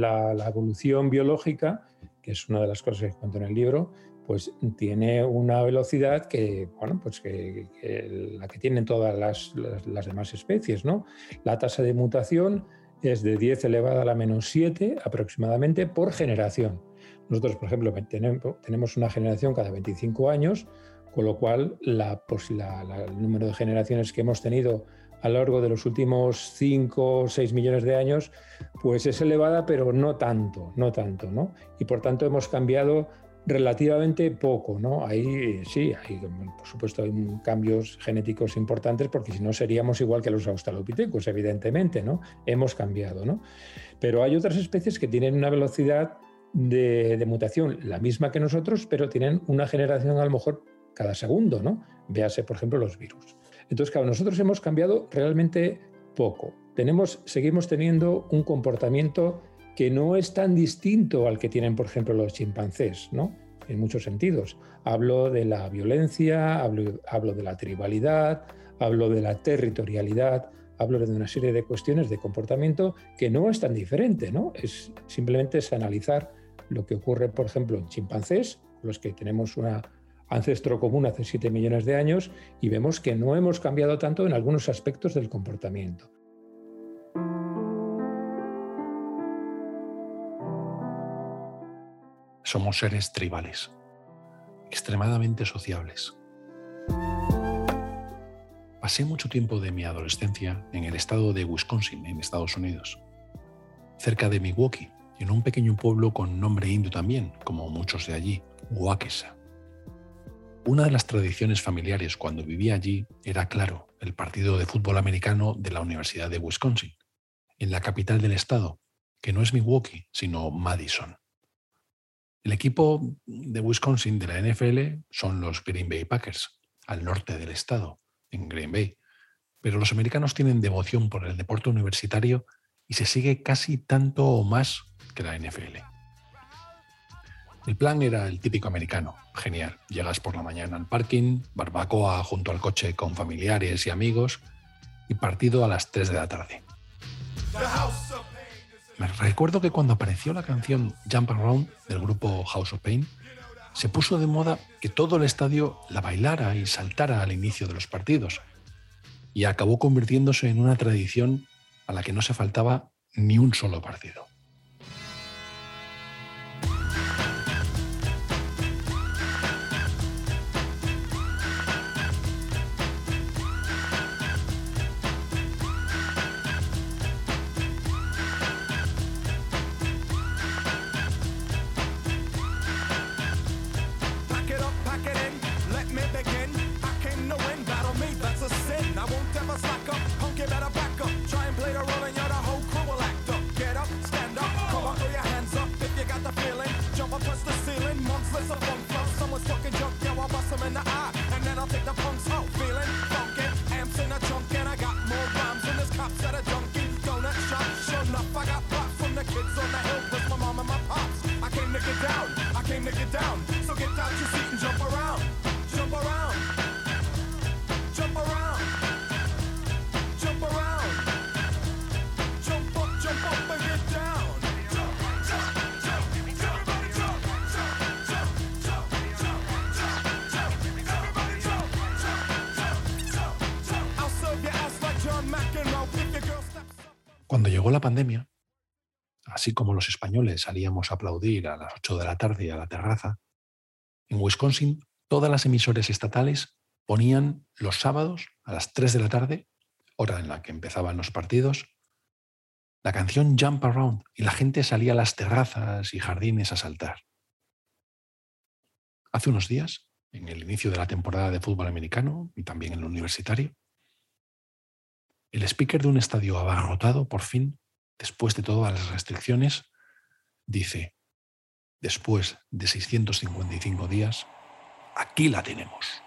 la, evolución biológica, que es una de las cosas que cuento en el libro, pues tiene una velocidad que, bueno, pues que, la que tienen todas las, las, demás especies, ¿no? La tasa de mutación es de 10 elevada a la menos 7 aproximadamente por generación. Nosotros, por ejemplo, tenemos una generación cada 25 años, con lo cual la, pues el número de generaciones que hemos tenido a lo largo de los últimos 5 o 6 millones de años, pues es elevada, pero no tanto, no tanto, ¿no? Y por tanto hemos cambiado relativamente poco, ¿no? Ahí sí, hay, por supuesto hay cambios genéticos importantes porque si no seríamos igual que los australopithecus, evidentemente, ¿no? Hemos cambiado, ¿no? Pero hay otras especies que tienen una velocidad de, de, mutación la misma que nosotros, pero tienen una generación a lo mejor cada segundo, ¿no? Véase, por ejemplo, los virus. Entonces, claro, nosotros hemos cambiado realmente poco. Tenemos, seguimos teniendo un comportamiento que no es tan distinto al que tienen, por ejemplo, los chimpancés, ¿no? En muchos sentidos. Hablo de la violencia, hablo, hablo de la tribalidad, hablo de la territorialidad, hablo de una serie de cuestiones de comportamiento que no es tan diferente, ¿no? Es simplemente es analizar lo que ocurre, por ejemplo, en chimpancés, los que tenemos una ancestro común hace 7 millones de años y vemos que no hemos cambiado tanto en algunos aspectos del comportamiento. Somos seres tribales, extremadamente sociables. Pasé mucho tiempo de mi adolescencia en el estado de Wisconsin, en Estados Unidos, cerca de Milwaukee, en un pequeño pueblo con nombre indio también, como muchos de allí, Waukesha. Una de las tradiciones familiares cuando vivía allí era, claro, el partido de fútbol americano de la Universidad de Wisconsin, en la capital del estado, que no es Milwaukee, sino Madison. El equipo de Wisconsin de la NFL son los Green Bay Packers, al norte del estado, en Green Bay. Pero los americanos tienen devoción por el deporte universitario y se sigue casi tanto o más que la NFL. El plan era el típico americano, genial. Llegas por la mañana al parking, barbacoa junto al coche con familiares y amigos y partido a las 3 de la tarde. Me recuerdo que cuando apareció la canción Jump Around del grupo House of Pain, se puso de moda que todo el estadio la bailara y saltara al inicio de los partidos, y acabó convirtiéndose en una tradición a la que no se faltaba ni un solo partido. Españoles salíamos a aplaudir a las 8 de la tarde a la terraza, en Wisconsin todas las emisoras estatales ponían los sábados a las 3 de la tarde, hora en la que empezaban los partidos, la canción Jump Around y la gente salía a las terrazas y jardines a saltar. Hace unos días, en el inicio de la temporada de fútbol americano y también en el universitario, el speaker de un estadio abarrotado, por fin, después de todas las restricciones, dice, después de 655 días, aquí la tenemos.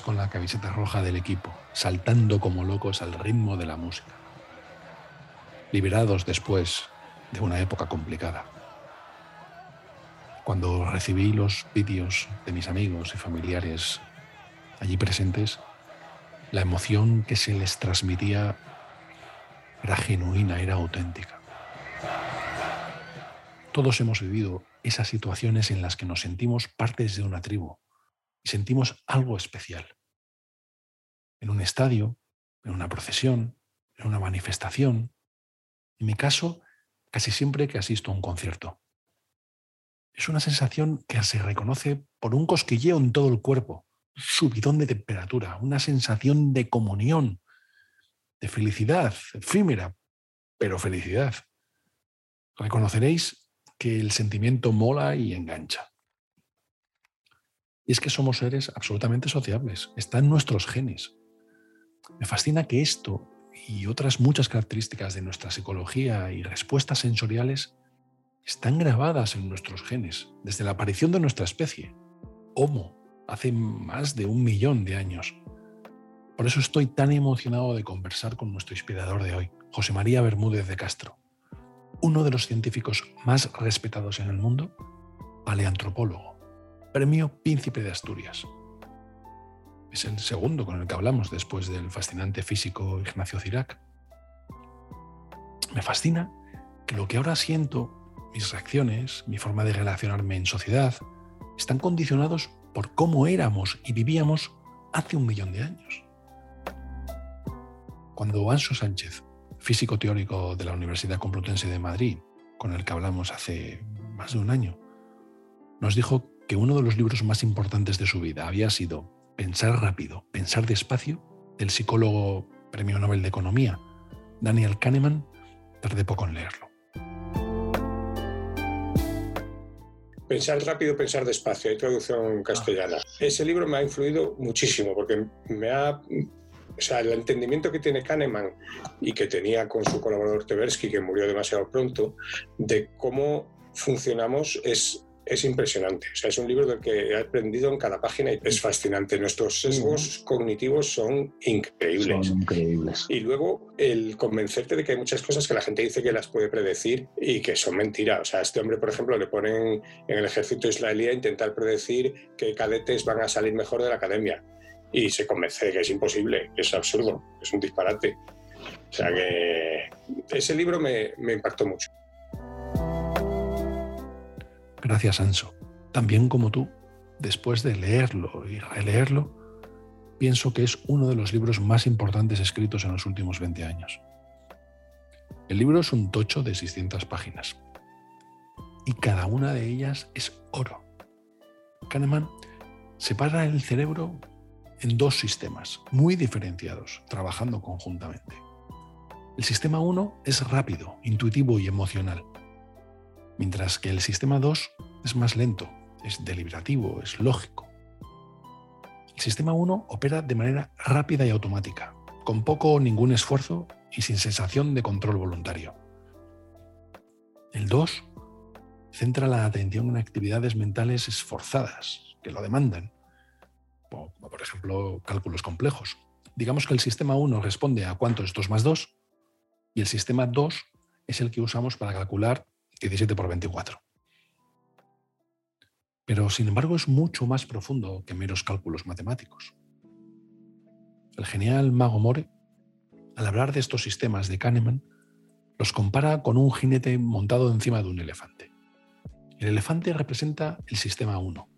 Con la camiseta roja del equipo, saltando como locos al ritmo de la música. Liberados después de una época complicada. Cuando recibí los vídeos de mis amigos y familiares allí presentes, la emoción que se les transmitía era genuina, era auténtica. Todos hemos vivido esas situaciones en las que nos sentimos partes de una tribu y sentimos algo especial. En un estadio, en una procesión, en una manifestación. En mi caso, casi siempre que asisto a un concierto. Es una sensación que se reconoce por un cosquilleo en todo el cuerpo, subidón de temperatura, una sensación de comunión, de felicidad, efímera, pero felicidad. Reconoceréis que el sentimiento mola y engancha. Y es que somos seres absolutamente sociables, está en nuestros genes. Me fascina que esto y otras muchas características de nuestra psicología y respuestas sensoriales están grabadas en nuestros genes desde la aparición de nuestra especie, Homo, hace más de un millón de años. Por eso estoy tan emocionado de conversar con nuestro inspirador de hoy, José María Bermúdez de Castro, uno de los científicos más respetados en el mundo, paleantropólogo, premio Príncipe de Asturias. Es el segundo con el que hablamos después del fascinante físico Ignacio Cirac. Me fascina que lo que ahora siento, mis reacciones, mi forma de relacionarme en sociedad, están condicionados por cómo éramos y vivíamos hace un millón de años. Cuando Anso Sánchez, físico teórico de la Universidad Complutense de Madrid, con el que hablamos hace más de un año, nos dijo que uno de los libros más importantes de su vida había sido Pensar rápido, pensar despacio, del psicólogo Premio Nobel de Economía, Daniel Kahneman, tardé poco en leerlo. Pensar rápido, pensar despacio, hay traducción castellana. Ese libro me ha influido muchísimo porque me ha o sea, el entendimiento que tiene Kahneman y que tenía con su colaborador Tversky, que murió demasiado pronto, de cómo funcionamos es, es impresionante. O sea, es un libro del que he aprendido en cada página y es fascinante. Nuestros sesgos cognitivos son increíbles. Son increíbles. Y luego el convencerte de que hay muchas cosas que la gente dice que las puede predecir y que son mentiras. O sea, a este hombre, por ejemplo, le ponen en el ejército israelí a intentar predecir que cadetes van a salir mejor de la academia y se convence de que es imposible, que es absurdo, que es un disparate. O sea que ese libro me, me impactó mucho. Gracias, Anso. También como tú, después de leerlo y releerlo, pienso que es uno de los libros más importantes escritos en los últimos 20 años. El libro es un tocho de 600 páginas y cada una de ellas es oro. Kahneman separa el cerebro en dos sistemas muy diferenciados, trabajando conjuntamente. El sistema 1 es rápido, intuitivo y emocional, mientras que el sistema 2 es más lento, es deliberativo, es lógico. El sistema 1 opera de manera rápida y automática, con poco o ningún esfuerzo y sin sensación de control voluntario. El 2 centra la atención en actividades mentales esforzadas, que lo demandan, por ejemplo, cálculos complejos. Digamos que el sistema 1 responde a cuánto es 2 más 2 y el sistema 2 es el que usamos para calcular 17 por 24. Pero sin embargo es mucho más profundo que meros cálculos matemáticos. El genial Mago More, al hablar de estos sistemas de Kahneman, los compara con un jinete montado encima de un elefante. El elefante representa el sistema 1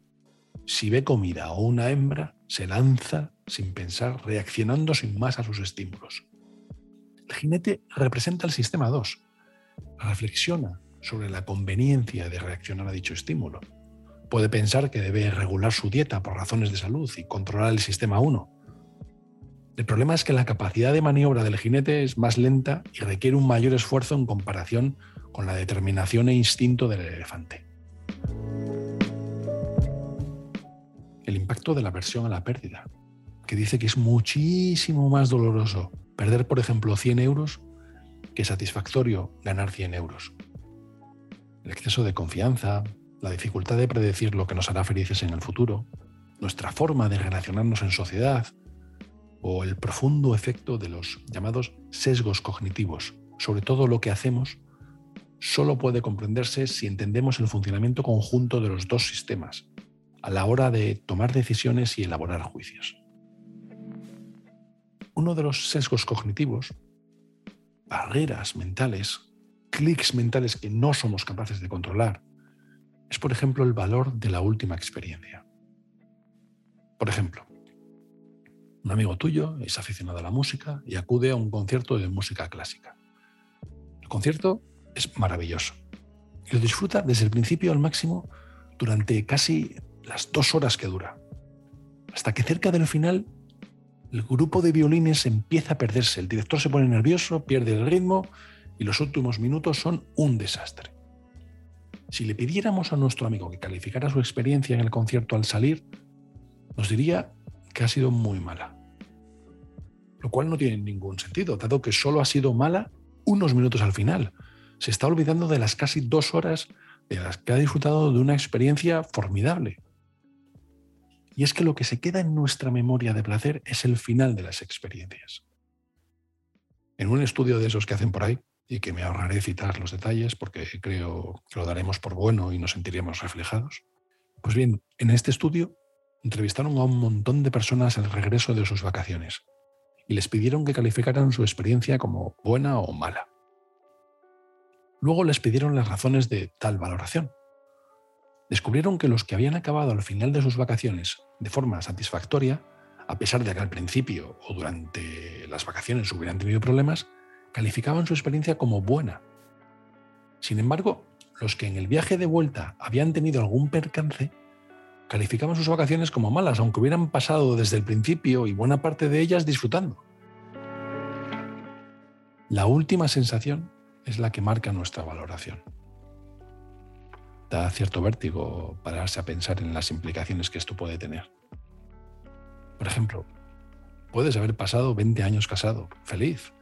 si ve comida o una hembra, se lanza sin pensar, reaccionando sin más a sus estímulos. El jinete representa el sistema 2. Reflexiona sobre la conveniencia de reaccionar a dicho estímulo. Puede pensar que debe regular su dieta por razones de salud y controlar el sistema 1. El problema es que la capacidad de maniobra del jinete es más lenta y requiere un mayor esfuerzo en comparación con la determinación e instinto del elefante. el impacto de la aversión a la pérdida, que dice que es muchísimo más doloroso perder, por ejemplo, 100 euros que satisfactorio ganar 100 euros. El exceso de confianza, la dificultad de predecir lo que nos hará felices en el futuro, nuestra forma de relacionarnos en sociedad o el profundo efecto de los llamados sesgos cognitivos sobre todo lo que hacemos solo puede comprenderse si entendemos el funcionamiento conjunto de los dos sistemas a la hora de tomar decisiones y elaborar juicios. Uno de los sesgos cognitivos, barreras mentales, clics mentales que no somos capaces de controlar, es por ejemplo el valor de la última experiencia. Por ejemplo, un amigo tuyo es aficionado a la música y acude a un concierto de música clásica. El concierto es maravilloso y lo disfruta desde el principio al máximo durante casi las dos horas que dura. Hasta que cerca del final el grupo de violines empieza a perderse, el director se pone nervioso, pierde el ritmo y los últimos minutos son un desastre. Si le pidiéramos a nuestro amigo que calificara su experiencia en el concierto al salir, nos diría que ha sido muy mala. Lo cual no tiene ningún sentido, dado que solo ha sido mala unos minutos al final. Se está olvidando de las casi dos horas de las que ha disfrutado de una experiencia formidable. Y es que lo que se queda en nuestra memoria de placer es el final de las experiencias. En un estudio de esos que hacen por ahí, y que me ahorraré citar los detalles porque creo que lo daremos por bueno y nos sentiríamos reflejados, pues bien, en este estudio entrevistaron a un montón de personas al regreso de sus vacaciones y les pidieron que calificaran su experiencia como buena o mala. Luego les pidieron las razones de tal valoración. Descubrieron que los que habían acabado al final de sus vacaciones de forma satisfactoria, a pesar de que al principio o durante las vacaciones hubieran tenido problemas, calificaban su experiencia como buena. Sin embargo, los que en el viaje de vuelta habían tenido algún percance calificamos sus vacaciones como malas, aunque hubieran pasado desde el principio y buena parte de ellas disfrutando. La última sensación es la que marca nuestra valoración. Da cierto vértigo pararse a pensar en las implicaciones que esto puede tener. Por ejemplo, puedes haber pasado 20 años casado, feliz,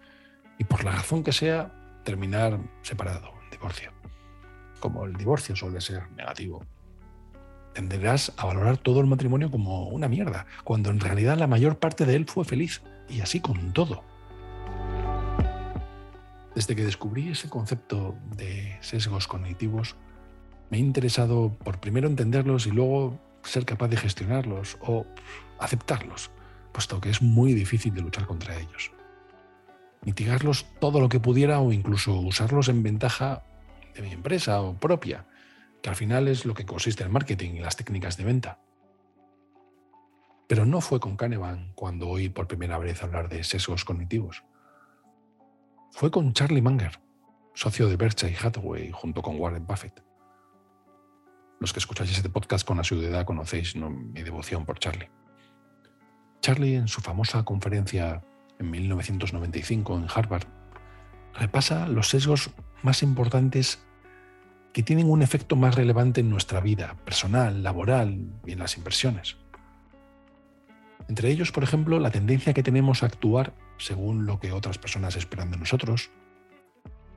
y por la razón que sea, terminar separado, divorcio. Como el divorcio suele ser negativo tenderás a valorar todo el matrimonio como una mierda, cuando en realidad la mayor parte de él fue feliz, y así con todo. Desde que descubrí ese concepto de sesgos cognitivos, me he interesado por primero entenderlos y luego ser capaz de gestionarlos o aceptarlos, puesto que es muy difícil de luchar contra ellos. Mitigarlos todo lo que pudiera o incluso usarlos en ventaja de mi empresa o propia, que al final es lo que consiste el marketing y las técnicas de venta. Pero no fue con Kahneman cuando oí por primera vez hablar de sesgos cognitivos. Fue con Charlie Munger, socio de Berkshire Hathaway junto con Warren Buffett. Los que escucháis este podcast con asiduidad conocéis mi devoción por Charlie. Charlie, en su famosa conferencia en 1995 en Harvard, repasa los sesgos más importantes que tienen un efecto más relevante en nuestra vida personal, laboral y en las inversiones. Entre ellos, por ejemplo, la tendencia que tenemos a actuar según lo que otras personas esperan de nosotros,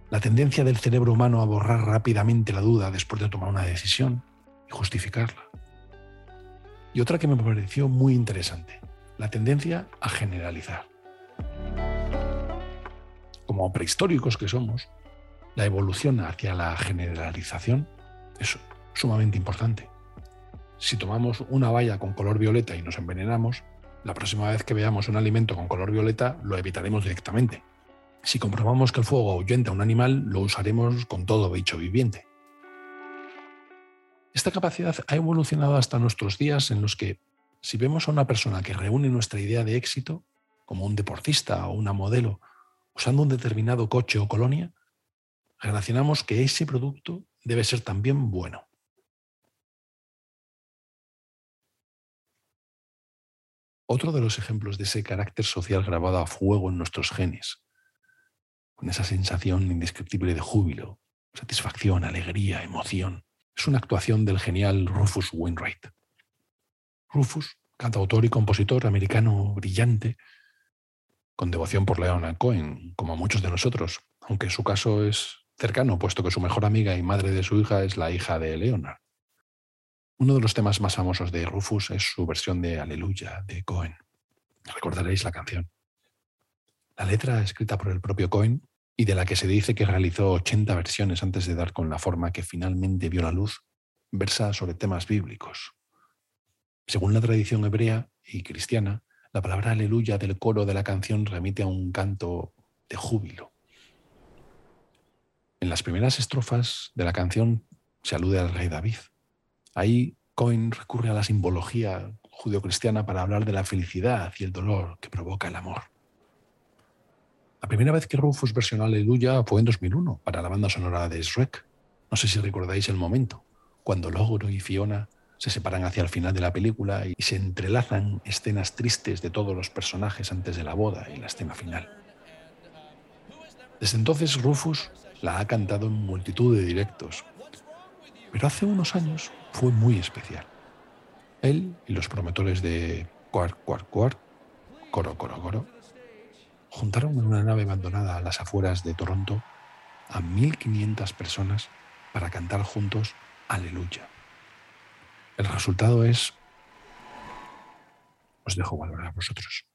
la tendencia del cerebro humano a borrar rápidamente la duda después de tomar una decisión y justificarla. Y otra que me pareció muy interesante, la tendencia a generalizar. Como prehistóricos que somos, la evolución hacia la generalización es sumamente importante. Si tomamos una valla con color violeta y nos envenenamos, la próxima vez que veamos un alimento con color violeta lo evitaremos directamente. Si comprobamos que el fuego ahuyenta a un animal, lo usaremos con todo bicho viviente. Esta capacidad ha evolucionado hasta nuestros días en los que, si vemos a una persona que reúne nuestra idea de éxito, como un deportista o una modelo, usando un determinado coche o colonia, relacionamos que ese producto debe ser también bueno. Otro de los ejemplos de ese carácter social grabado a fuego en nuestros genes, con esa sensación indescriptible de júbilo, satisfacción, alegría, emoción, es una actuación del genial Rufus Wainwright. Rufus, cantautor y compositor americano brillante, con devoción por Leonard Cohen, como muchos de nosotros, aunque su caso es cercano, puesto que su mejor amiga y madre de su hija es la hija de Leonard. Uno de los temas más famosos de Rufus es su versión de Aleluya de Cohen. Recordaréis la canción. La letra, escrita por el propio Cohen y de la que se dice que realizó 80 versiones antes de dar con la forma que finalmente vio la luz, versa sobre temas bíblicos. Según la tradición hebrea y cristiana, la palabra aleluya del coro de la canción remite a un canto de júbilo. En las primeras estrofas de la canción se alude al rey David. Ahí Cohen recurre a la simbología judeocristiana para hablar de la felicidad y el dolor que provoca el amor. La primera vez que Rufus versionó Aleluya fue en 2001 para la banda sonora de Shrek. No sé si recordáis el momento, cuando Logro y Fiona se separan hacia el final de la película y se entrelazan escenas tristes de todos los personajes antes de la boda y la escena final. Desde entonces Rufus la ha cantado en multitud de directos, pero hace unos años fue muy especial. Él y los promotores de Quark, Quark, Quark, Coro, Coro, Coro, juntaron en una nave abandonada a las afueras de Toronto a 1.500 personas para cantar juntos Aleluya. El resultado es... Os dejo valorar a vosotros.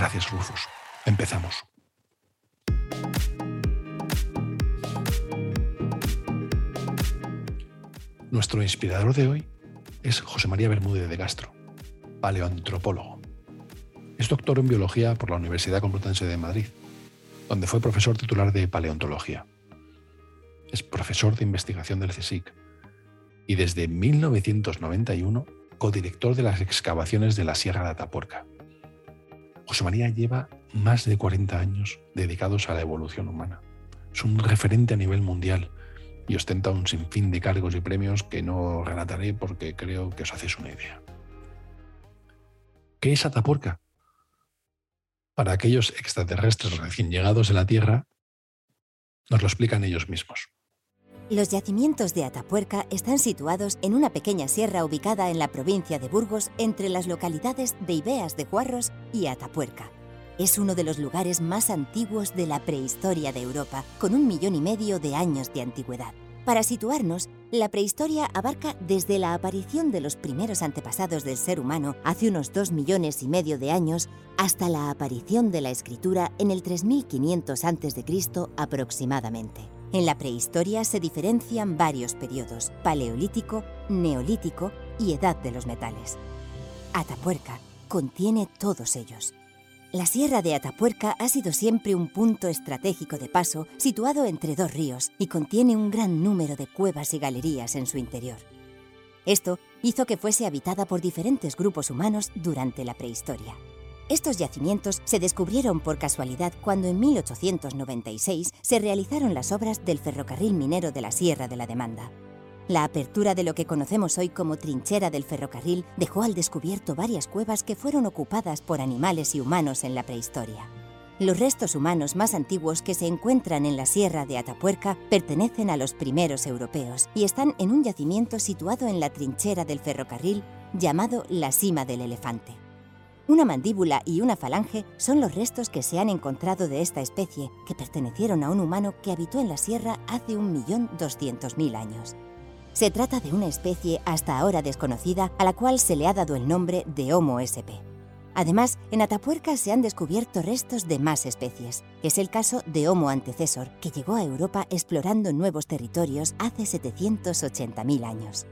Gracias, Rufus. Empezamos. Nuestro inspirador de hoy es José María Bermúdez de Castro, paleoantropólogo. Es doctor en biología por la Universidad Complutense de Madrid, donde fue profesor titular de paleontología. Es profesor de investigación del CSIC y desde 1991 codirector de las excavaciones de la Sierra de Atapuerca. José María lleva más de 40 años dedicados a la evolución humana. Es un referente a nivel mundial y ostenta un sinfín de cargos y premios que no relataré porque creo que os hacéis una idea. ¿Qué es Atapuerca? Para aquellos extraterrestres recién llegados a la Tierra, nos lo explican ellos mismos. Los yacimientos de Atapuerca están situados en una pequeña sierra ubicada en la provincia de Burgos entre las localidades de Ibeas de Juarros y Atapuerca. Es uno de los lugares más antiguos de la prehistoria de Europa, con un millón y medio de años de antigüedad. Para situarnos, la prehistoria abarca desde la aparición de los primeros antepasados del ser humano hace unos dos millones y medio de años hasta la aparición de la escritura en el 3500 a.C. aproximadamente. En la prehistoria se diferencian varios periodos, paleolítico, neolítico y edad de los metales. Atapuerca contiene todos ellos. La sierra de Atapuerca ha sido siempre un punto estratégico de paso situado entre dos ríos y contiene un gran número de cuevas y galerías en su interior. Esto hizo que fuese habitada por diferentes grupos humanos durante la prehistoria. Estos yacimientos se descubrieron por casualidad cuando en 1896 se realizaron las obras del ferrocarril minero de la Sierra de la Demanda. La apertura de lo que conocemos hoy como trinchera del ferrocarril dejó al descubierto varias cuevas que fueron ocupadas por animales y humanos en la prehistoria. Los restos humanos más antiguos que se encuentran en la sierra de Atapuerca pertenecen a los primeros europeos y están en un yacimiento situado en la trinchera del ferrocarril llamado la Cima del Elefante. Una mandíbula y una falange son los restos que se han encontrado de esta especie, que pertenecieron a un humano que habitó en la sierra hace 1.200.000 años. Se trata de una especie hasta ahora desconocida a la cual se le ha dado el nombre de Homo sp. Además, en Atapuerca se han descubierto restos de más especies. Es el caso de Homo antecesor, que llegó a Europa explorando nuevos territorios hace 780.000 años.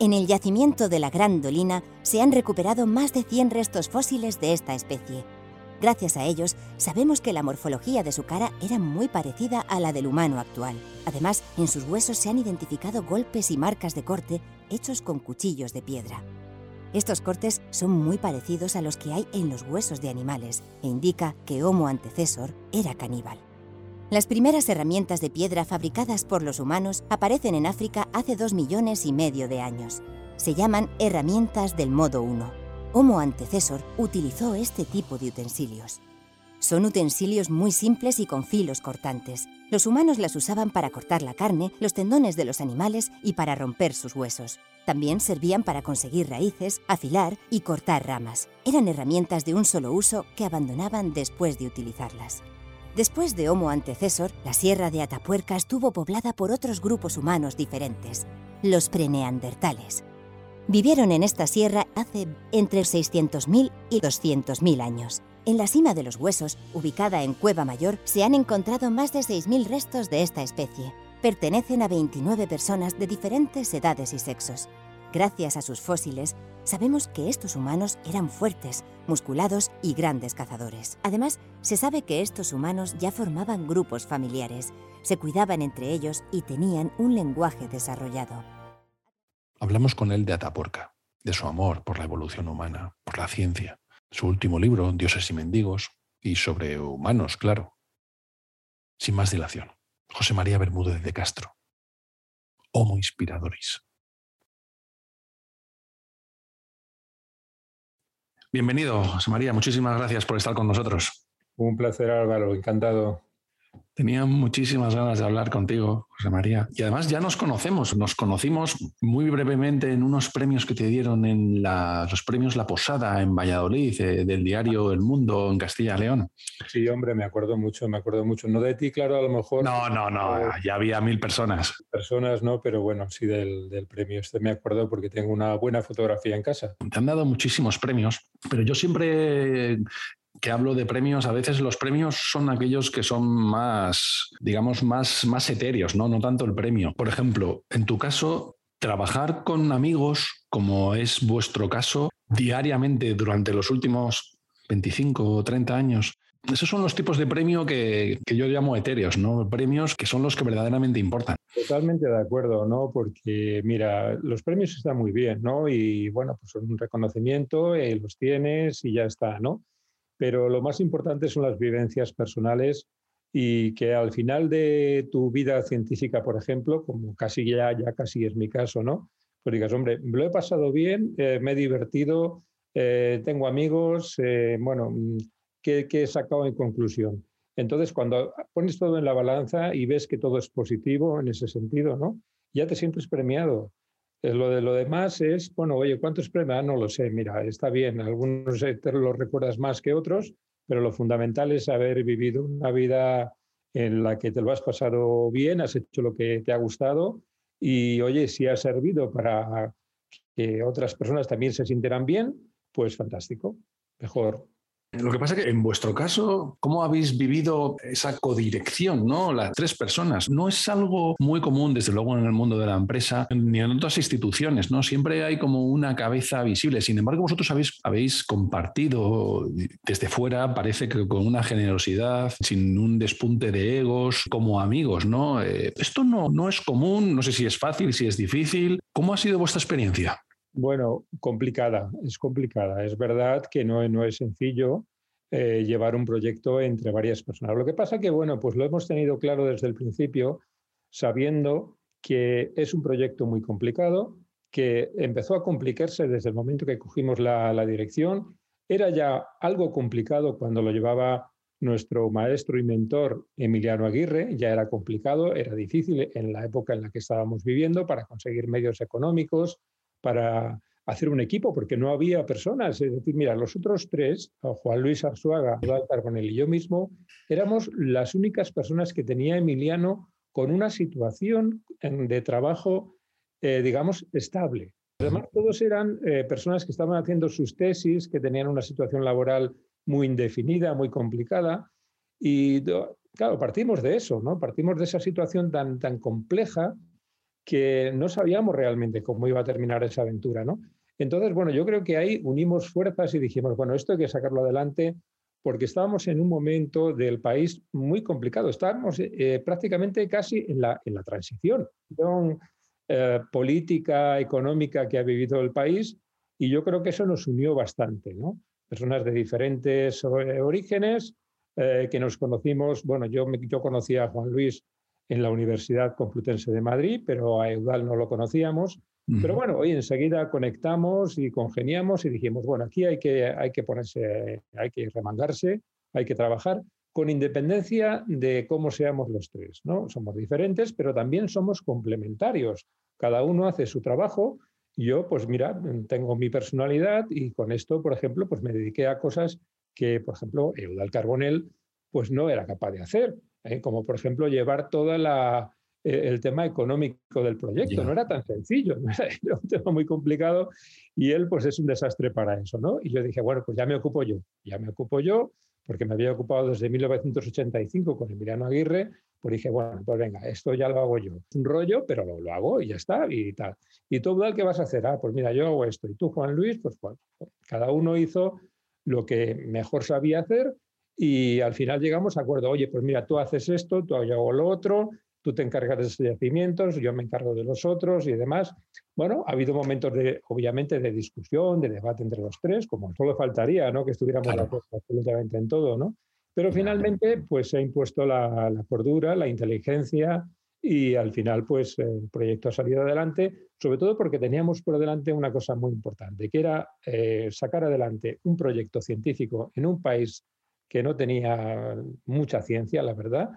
En el yacimiento de la Gran Dolina se han recuperado más de 100 restos fósiles de esta especie, Gracias a ellos, sabemos que la morfología de su cara era muy parecida a la del humano actual. Además, en sus huesos se han identificado golpes y marcas de corte hechos con cuchillos de piedra. Estos cortes son muy parecidos a los que hay en los huesos de animales e indica que Homo antecesor era caníbal. Las primeras herramientas de piedra fabricadas por los humanos aparecen en África hace dos millones y medio de años. Se llaman herramientas del modo 1. Homo antecesor utilizó este tipo de utensilios. Son utensilios muy simples y con filos cortantes. Los humanos las usaban para cortar la carne, los tendones de los animales y para romper sus huesos. También servían para conseguir raíces, afilar y cortar ramas. Eran herramientas de un solo uso que abandonaban después de utilizarlas. Después de Homo antecesor, la sierra de Atapuerca estuvo poblada por otros grupos humanos diferentes, los preneandertales. Vivieron en esta sierra hace entre 600.000 y 200.000 años. En la cima de los huesos, ubicada en Cueva Mayor, se han encontrado más de 6.000 restos de esta especie. Pertenecen a 29 personas de diferentes edades y sexos. Gracias a sus fósiles, sabemos que estos humanos eran fuertes, musculados y grandes cazadores. Además, se sabe que estos humanos ya formaban grupos familiares, se cuidaban entre ellos y tenían un lenguaje desarrollado. Hablamos con él de Atapuerca, de su amor por la evolución humana, por la ciencia, su último libro, Dioses y Mendigos, y sobre humanos, claro. Sin más dilación, José María Bermúdez de Castro. Homo Inspiradoris. Bienvenido, José María. Muchísimas gracias por estar con nosotros. Un placer, Álvaro. Encantado. Tenía muchísimas ganas de hablar contigo, José María. Y además ya nos conocemos, nos conocimos muy brevemente en unos premios que te dieron en los premios La Posada en Valladolid, eh, del diario El Mundo en Castilla y León. Sí, hombre, me acuerdo mucho, me acuerdo mucho. No de ti, claro, a lo mejor. No, no, no, ya había mil personas. Personas, no, pero bueno, sí del, del premio. Este me acuerdo porque tengo una buena fotografía en casa. Te han dado muchísimos premios, pero yo siempre que hablo de premios, a veces los premios son aquellos que son más, digamos, más, más etéreos, ¿no? No tanto el premio. Por ejemplo, en tu caso, trabajar con amigos, como es vuestro caso, diariamente durante los últimos 25 o 30 años, esos son los tipos de premio que, yo llamo etéreos, ¿no? Premios que son los que verdaderamente importan. Totalmente de acuerdo, ¿no? Porque, mira, los premios están muy bien, ¿no? Y bueno, pues son un reconocimiento, eh, los tienes y ya está, ¿no? Pero lo más importante son las vivencias personales y que al final de tu vida científica, por ejemplo, como casi ya, ya casi es mi caso, ¿no? Pues digas, hombre, lo he pasado bien, eh, me he divertido, eh, tengo amigos, bueno mm, ¿qué, he sacado en conclusión? Entonces, cuando pones todo en la balanza y ves que todo es positivo en ese sentido, ¿no? Ya te sientes premiado. Lo de lo demás es, bueno, oye, ¿cuántos premios? Ah, no lo sé, mira, está bien, algunos te los recuerdas más que otros, pero lo fundamental es haber vivido una vida en la que te lo has pasado bien, has hecho lo que te ha gustado y, oye, si ha servido para que otras personas también se sintieran bien, pues fantástico, mejor. Lo que pasa es que en vuestro caso, ¿cómo habéis vivido esa codirección, ¿no? Las tres personas. No es algo muy común, desde luego, en el mundo de la empresa ni en otras instituciones, ¿no? Siempre hay como una cabeza visible. Sin embargo, vosotros habéis, habéis compartido desde fuera, parece que con una generosidad, sin un despunte de egos, como amigos, ¿no? Eh, esto no, no es común, no sé si es fácil, si es difícil. ¿Cómo ha sido vuestra experiencia? Bueno, complicada, es complicada. Es verdad que no, no es sencillo eh, llevar un proyecto entre varias personas. Lo que pasa que, bueno, pues lo hemos tenido claro desde el principio, sabiendo que es un proyecto muy complicado, que empezó a complicarse desde el momento que cogimos la, la dirección. Era ya algo complicado cuando lo llevaba nuestro maestro y mentor Emiliano Aguirre, ya era complicado, era difícil en la época en la que estábamos viviendo para conseguir medios económicos, para hacer un equipo, porque no había personas. Es decir, mira, los otros tres, Juan Luis Arzuaga, Eduardo Carbonell y yo mismo, éramos las únicas personas que tenía Emiliano con una situación de trabajo, eh, digamos, estable. Además, todos eran eh, personas que estaban haciendo sus tesis, que tenían una situación laboral muy indefinida, muy complicada. Y claro, partimos de eso, ¿no? Partimos de esa situación tan, tan compleja que no sabíamos realmente cómo iba a terminar esa aventura, ¿no? Entonces, bueno, yo creo que ahí unimos fuerzas y dijimos, bueno, esto hay que sacarlo adelante porque estábamos en un momento del país muy complicado. Estábamos eh, prácticamente casi en la, en la transición eh, política, económica que ha vivido el país y yo creo que eso nos unió bastante, ¿no? Personas de diferentes eh, orígenes que nos conocimos, bueno, yo, yo conocía a Juan Luis en la Universidad Complutense de Madrid, pero a Eudal no lo conocíamos. Pero bueno, hoy enseguida conectamos y congeniamos y dijimos, bueno, aquí hay que, hay que ponerse, hay que remangarse, hay que trabajar con independencia de cómo seamos los tres, ¿no? Somos diferentes, pero también somos complementarios. Cada uno hace su trabajo. Yo, pues mira, tengo mi personalidad y con esto, por ejemplo, pues me dediqué a cosas que, por ejemplo, Eudal Carbonell, pues no era capaz de hacer. ¿Eh? como por ejemplo llevar todo eh, el tema económico del proyecto. No era tan sencillo, era un tema muy complicado y él pues es un desastre para eso, ¿no? Y yo dije, bueno, pues ya me ocupo yo, ya me ocupo yo, porque me había ocupado desde 1985 con Emiliano Aguirre, pues dije, bueno, pues venga, esto ya lo hago yo. Un rollo, pero lo, lo, hago y ya está, y tal. ¿Y tú, qué vas a hacer? Ah, pues mira, yo hago esto. Y tú, Juan Luis, pues, pues cada uno hizo lo que mejor sabía hacer y al final llegamos a acuerdo, oye, pues mira, tú haces esto, tú hago lo otro, tú te encargas de esos yacimientos, yo me encargo de los otros y demás. Bueno, ha habido momentos de, obviamente, de discusión, de debate entre los tres, como solo faltaría, ¿no? Que estuviéramos absolutamente en todo, ¿no? Pero finalmente, pues se ha impuesto la, cordura, la inteligencia y al final, pues el proyecto ha salido adelante, sobre todo porque teníamos por delante una cosa muy importante, que era eh, sacar adelante un proyecto científico en un país que no tenía mucha ciencia, la verdad.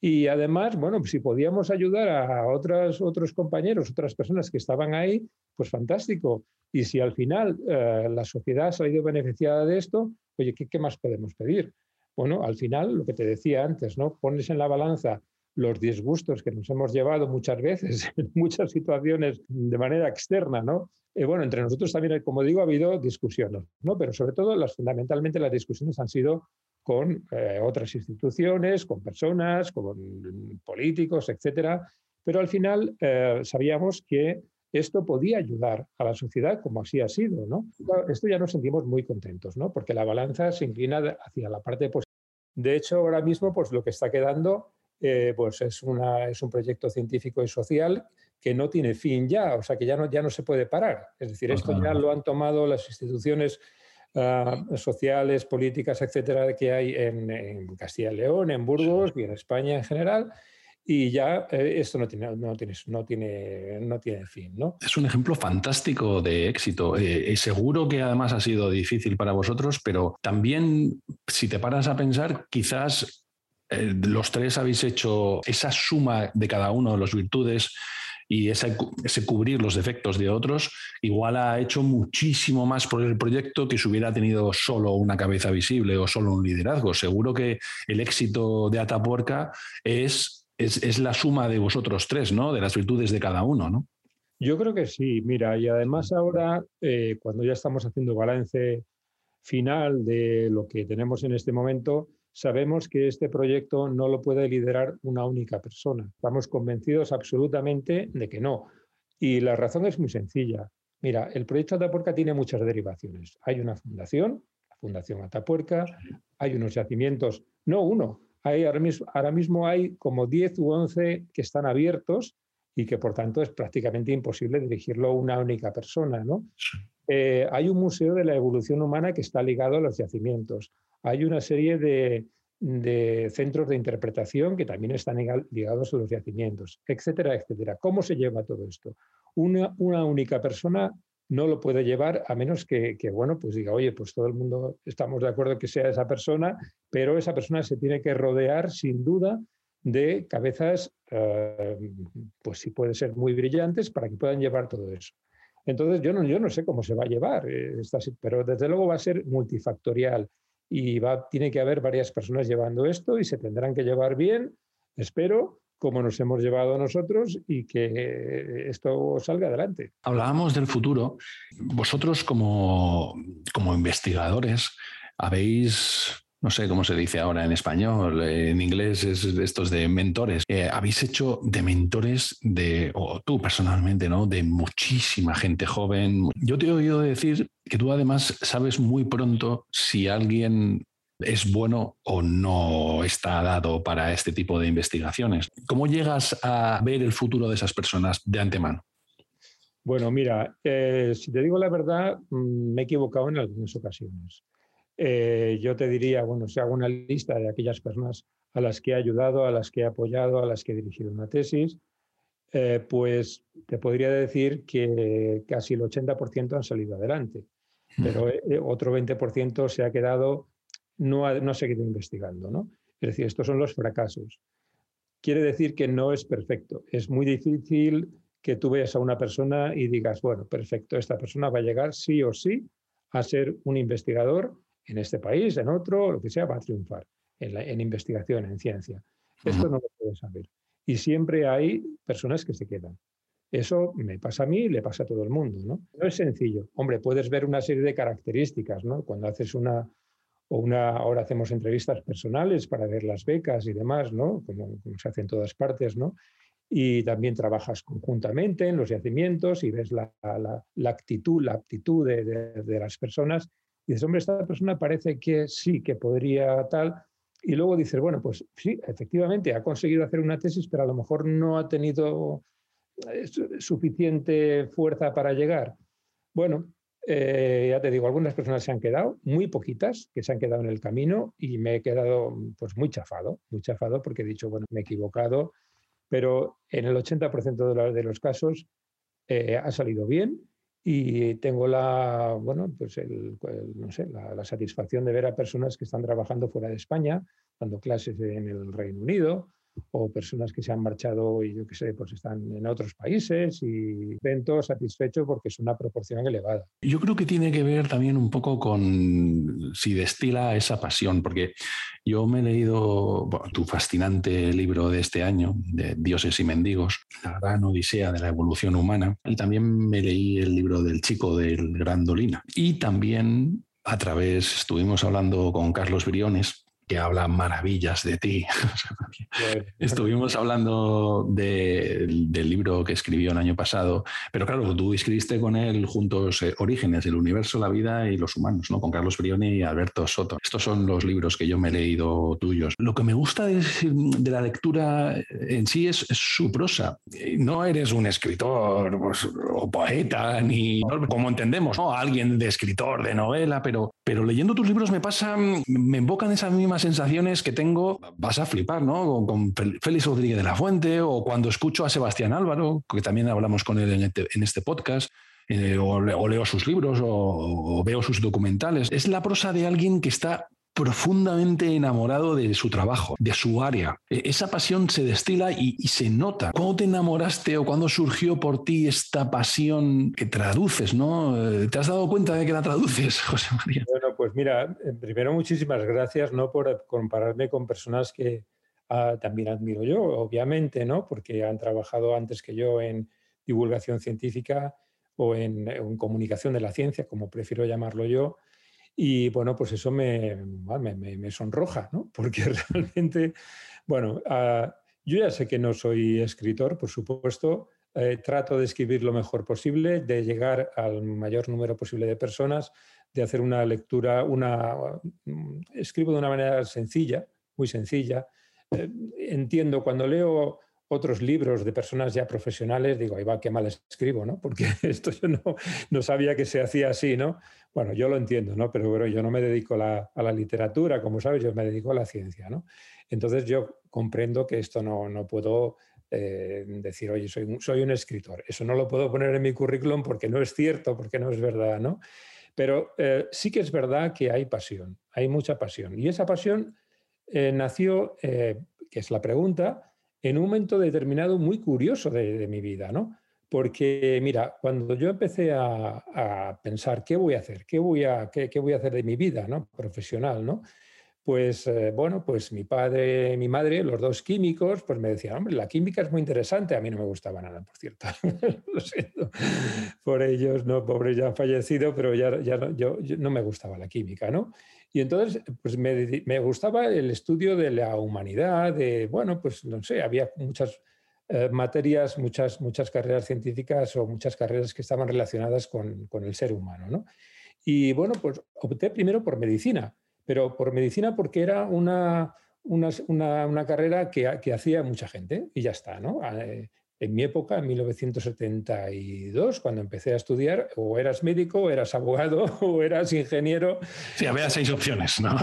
Y además, bueno, si podíamos ayudar a otras, otros compañeros, otras personas que estaban ahí, pues fantástico. Y si al final eh, la sociedad ha salido beneficiada de esto, oye, ¿qué, ¿qué, más podemos pedir? Bueno, al final, lo que te decía antes, ¿no? Pones en la balanza los disgustos que nos hemos llevado muchas veces en muchas situaciones de manera externa, ¿no? Bueno, entre nosotros también, como digo, ha habido discusiones, ¿no? Pero sobre todo, las, fundamentalmente las discusiones han sido con eh, otras instituciones, con personas, con políticos, etcétera. Pero al final eh, sabíamos que esto podía ayudar a la sociedad, como así ha sido, ¿no? Esto ya nos sentimos muy contentos, ¿no? Porque la balanza se inclina hacia la parte positiva. De hecho, ahora mismo, pues lo que está quedando eh, pues es, una, es un proyecto científico y social que no tiene fin ya, o sea que ya no, ya no se puede parar. Es decir, esto ya lo han tomado las instituciones ah, sociales, políticas, etcétera, que hay en, Castilla y León, en Burgos y en España en general. Y ya eh, esto no tiene, no, tiene, no, tiene, no tiene fin. ¿no? Es un ejemplo fantástico de éxito. Eh, seguro que además ha sido difícil para vosotros, pero también, si te paras a pensar, quizás eh, los tres habéis hecho esa suma de cada uno de las virtudes y ese, cubrir los defectos de otros, igual ha hecho muchísimo más por el proyecto que si hubiera tenido solo una cabeza visible o solo un liderazgo. Seguro que el éxito de Atapuerca es, es, la suma de vosotros tres, ¿no? De las virtudes de cada uno, ¿no? Yo creo que sí, mira, y además ahora, eh, cuando ya estamos haciendo balance final de lo que tenemos en este momento, sabemos que este proyecto no lo puede liderar una única persona. Estamos convencidos absolutamente de que no. Y la razón es muy sencilla. Mira, el proyecto Atapuerca tiene muchas derivaciones. Hay una fundación, la Fundación Atapuerca, hay unos yacimientos, no uno, hay ahora, mismo, ahora mismo hay como 10 u 11 que están abiertos y que por tanto es prácticamente imposible dirigirlo a una única persona. ¿no? Eh, hay un museo de la evolución humana que está ligado a los yacimientos hay una serie de, centros de interpretación que también están ligados a los yacimientos, etcétera, etcétera. ¿Cómo se lleva todo esto? Una, única persona no lo puede llevar a menos que, bueno, pues diga, oye, pues todo el mundo estamos de acuerdo que sea esa persona, pero esa persona se tiene que rodear sin duda de cabezas, eh, pues sí puede ser muy brillantes para que puedan llevar todo eso. Entonces, yo no, yo no sé cómo se va a llevar, eh, pero desde luego va a ser multifactorial y va, tiene que haber varias personas llevando esto y se tendrán que llevar bien, espero, como nos hemos llevado nosotros y que esto salga adelante. Hablábamos del futuro. Vosotros como, como investigadores habéis no sé cómo se dice ahora en español, en inglés es estos de mentores. Eh, habéis hecho de mentores de, o tú personalmente, ¿no? De muchísima gente joven. Yo te he oído decir que tú además sabes muy pronto si alguien es bueno o no está dado para este tipo de investigaciones. ¿Cómo llegas a ver el futuro de esas personas de antemano? Bueno, mira, eh, si te digo la verdad, mm, me he equivocado en algunas ocasiones. Eh, yo te diría, bueno, si hago una lista de aquellas personas a las que he ayudado, a las que he apoyado, a las que he dirigido una tesis, eh, pues te podría decir que casi el 80% han salido adelante, pero eh, otro 20% se ha quedado, no ha, no ha seguido investigando, ¿no? Es decir, estos son los fracasos. Quiere decir que no es perfecto. Es muy difícil que tú veas a una persona y digas, bueno, perfecto, esta persona va a llegar sí o sí a ser un investigador en este país, en otro, lo que sea, va a triunfar en, investigación, en ciencia. Esto no lo puedes saber. Y siempre hay personas que se quedan. Eso me pasa a mí y le pasa a todo el mundo, ¿no? No es sencillo. Hombre, puedes ver una serie de características, ¿no? Cuando haces una, o una, ahora hacemos entrevistas personales para ver las becas y demás, ¿no? Como, se hace en todas partes, ¿no? Y también trabajas conjuntamente en los yacimientos y ves la, actitud, la aptitud de, de, las personas y dices, hombre, esta persona parece que sí, que podría tal. Y luego dices, bueno, pues sí, efectivamente, ha conseguido hacer una tesis, pero a lo mejor no ha tenido eh, suficiente fuerza para llegar. Bueno, eh, ya te digo, algunas personas se han quedado, muy poquitas, que se han quedado en el camino y me he quedado pues muy chafado, muy chafado porque he dicho, bueno, me he equivocado, pero en el 80% de, los casos eh, ha salido bien y tengo la, bueno, pues no sé, la, satisfacción de ver a personas que están trabajando fuera de España, dando clases en el Reino Unido, o personas que se han marchado y yo qué sé, pues están en otros países y contentos, satisfechos porque es una proporción elevada. Yo creo que tiene que ver también un poco con si destila esa pasión, porque yo me he leído tu fascinante libro de este año, de Dioses y Mendigos, la gran odisea de la evolución humana, y también me leí el libro del chico del Gran Dolina. Y también a través, estuvimos hablando con Carlos Briones, que habla maravillas de ti. Estuvimos hablando del libro que escribió el año pasado, pero claro, tú escribiste con él juntos eh, Orígenes, el universo, la vida y los humanos, ¿no? con Carlos Brioni y Alberto Soto. Estos son los libros que yo me he leído tuyos. Lo que me gusta de, la lectura en sí es, su prosa. No eres un escritor pues, o poeta, ni como entendemos, ¿no? alguien de escritor, de novela, pero, pero leyendo tus libros me pasa, me invocan esas sensaciones que tengo, vas a flipar, ¿no? Con, Félix Rodríguez de la Fuente o cuando escucho a Sebastián Álvaro, que también hablamos con él en este, este podcast. Eh, o, leo sus libros o, veo sus documentales. Es la prosa de alguien que está profundamente enamorado de su trabajo, de su área. E, esa pasión se destila y, se nota. ¿Cuándo te enamoraste o cuándo surgió por ti esta pasión que traduces, no? Eh, ¿Te has dado cuenta de que la traduces, José María? Bueno, pues mira, eh, primero muchísimas gracias, ¿no? Por compararme con personas que ah, también admiro yo, obviamente, ¿no? Porque han trabajado antes que yo en divulgación científica o en, en comunicación de la ciencia, como prefiero llamarlo yo y bueno, pues eso me, me, sonroja, ¿no? Porque realmente, bueno, ah, yo ya sé que no soy escritor, por supuesto, eh, trato de escribir lo mejor posible, de llegar al mayor número posible de personas, de hacer una lectura, una, mm, escribo de una manera sencilla, muy sencilla. Eh, entiendo, cuando leo otros libros de personas ya profesionales, digo, ahí va, qué mal escribo, ¿no? Porque esto yo no, no sabía que se hacía así, ¿no? Bueno, yo lo entiendo, ¿no? Pero, pero yo no me dedico a la literatura, como sabes, yo me dedico a la ciencia, ¿no? Entonces yo comprendo que esto no, no puedo eh, decir, oye, soy un, soy un escritor. Eso no lo puedo poner en mi currículum porque no es cierto, porque no es verdad, ¿no? Pero eh, sí que es verdad que hay pasión, hay mucha pasión. Y esa pasión eh, nació, que es la pregunta, en un momento determinado muy curioso de, mi vida, ¿no? Porque, mira, cuando yo empecé a, pensar qué voy a hacer, qué voy a, qué, voy a hacer de mi vida ¿no? profesional, ¿no? Pues eh, bueno, pues mi padre mi madre, los dos químicos, pues me decían, hombre, la química es muy interesante. A mí no me gustaba nada, por cierto. Lo siento por ellos, no, pobre, ya han fallecido, pero ya, ya no, yo, no me gustaba la química, ¿no? Y entonces, pues me, me, gustaba el estudio de la humanidad, de, bueno, pues no sé, había muchas eh, materias, muchas, muchas carreras científicas o muchas carreras que estaban relacionadas con, con el ser humano, ¿no? Y bueno, pues opté primero por medicina pero por medicina porque era una, una, carrera que, que, hacía mucha gente y ya está, ¿no? Eh, en mi época, en 1972, cuando empecé a estudiar, o eras médico, o eras abogado, o eras ingeniero. Sí, había seis opciones, ¿no?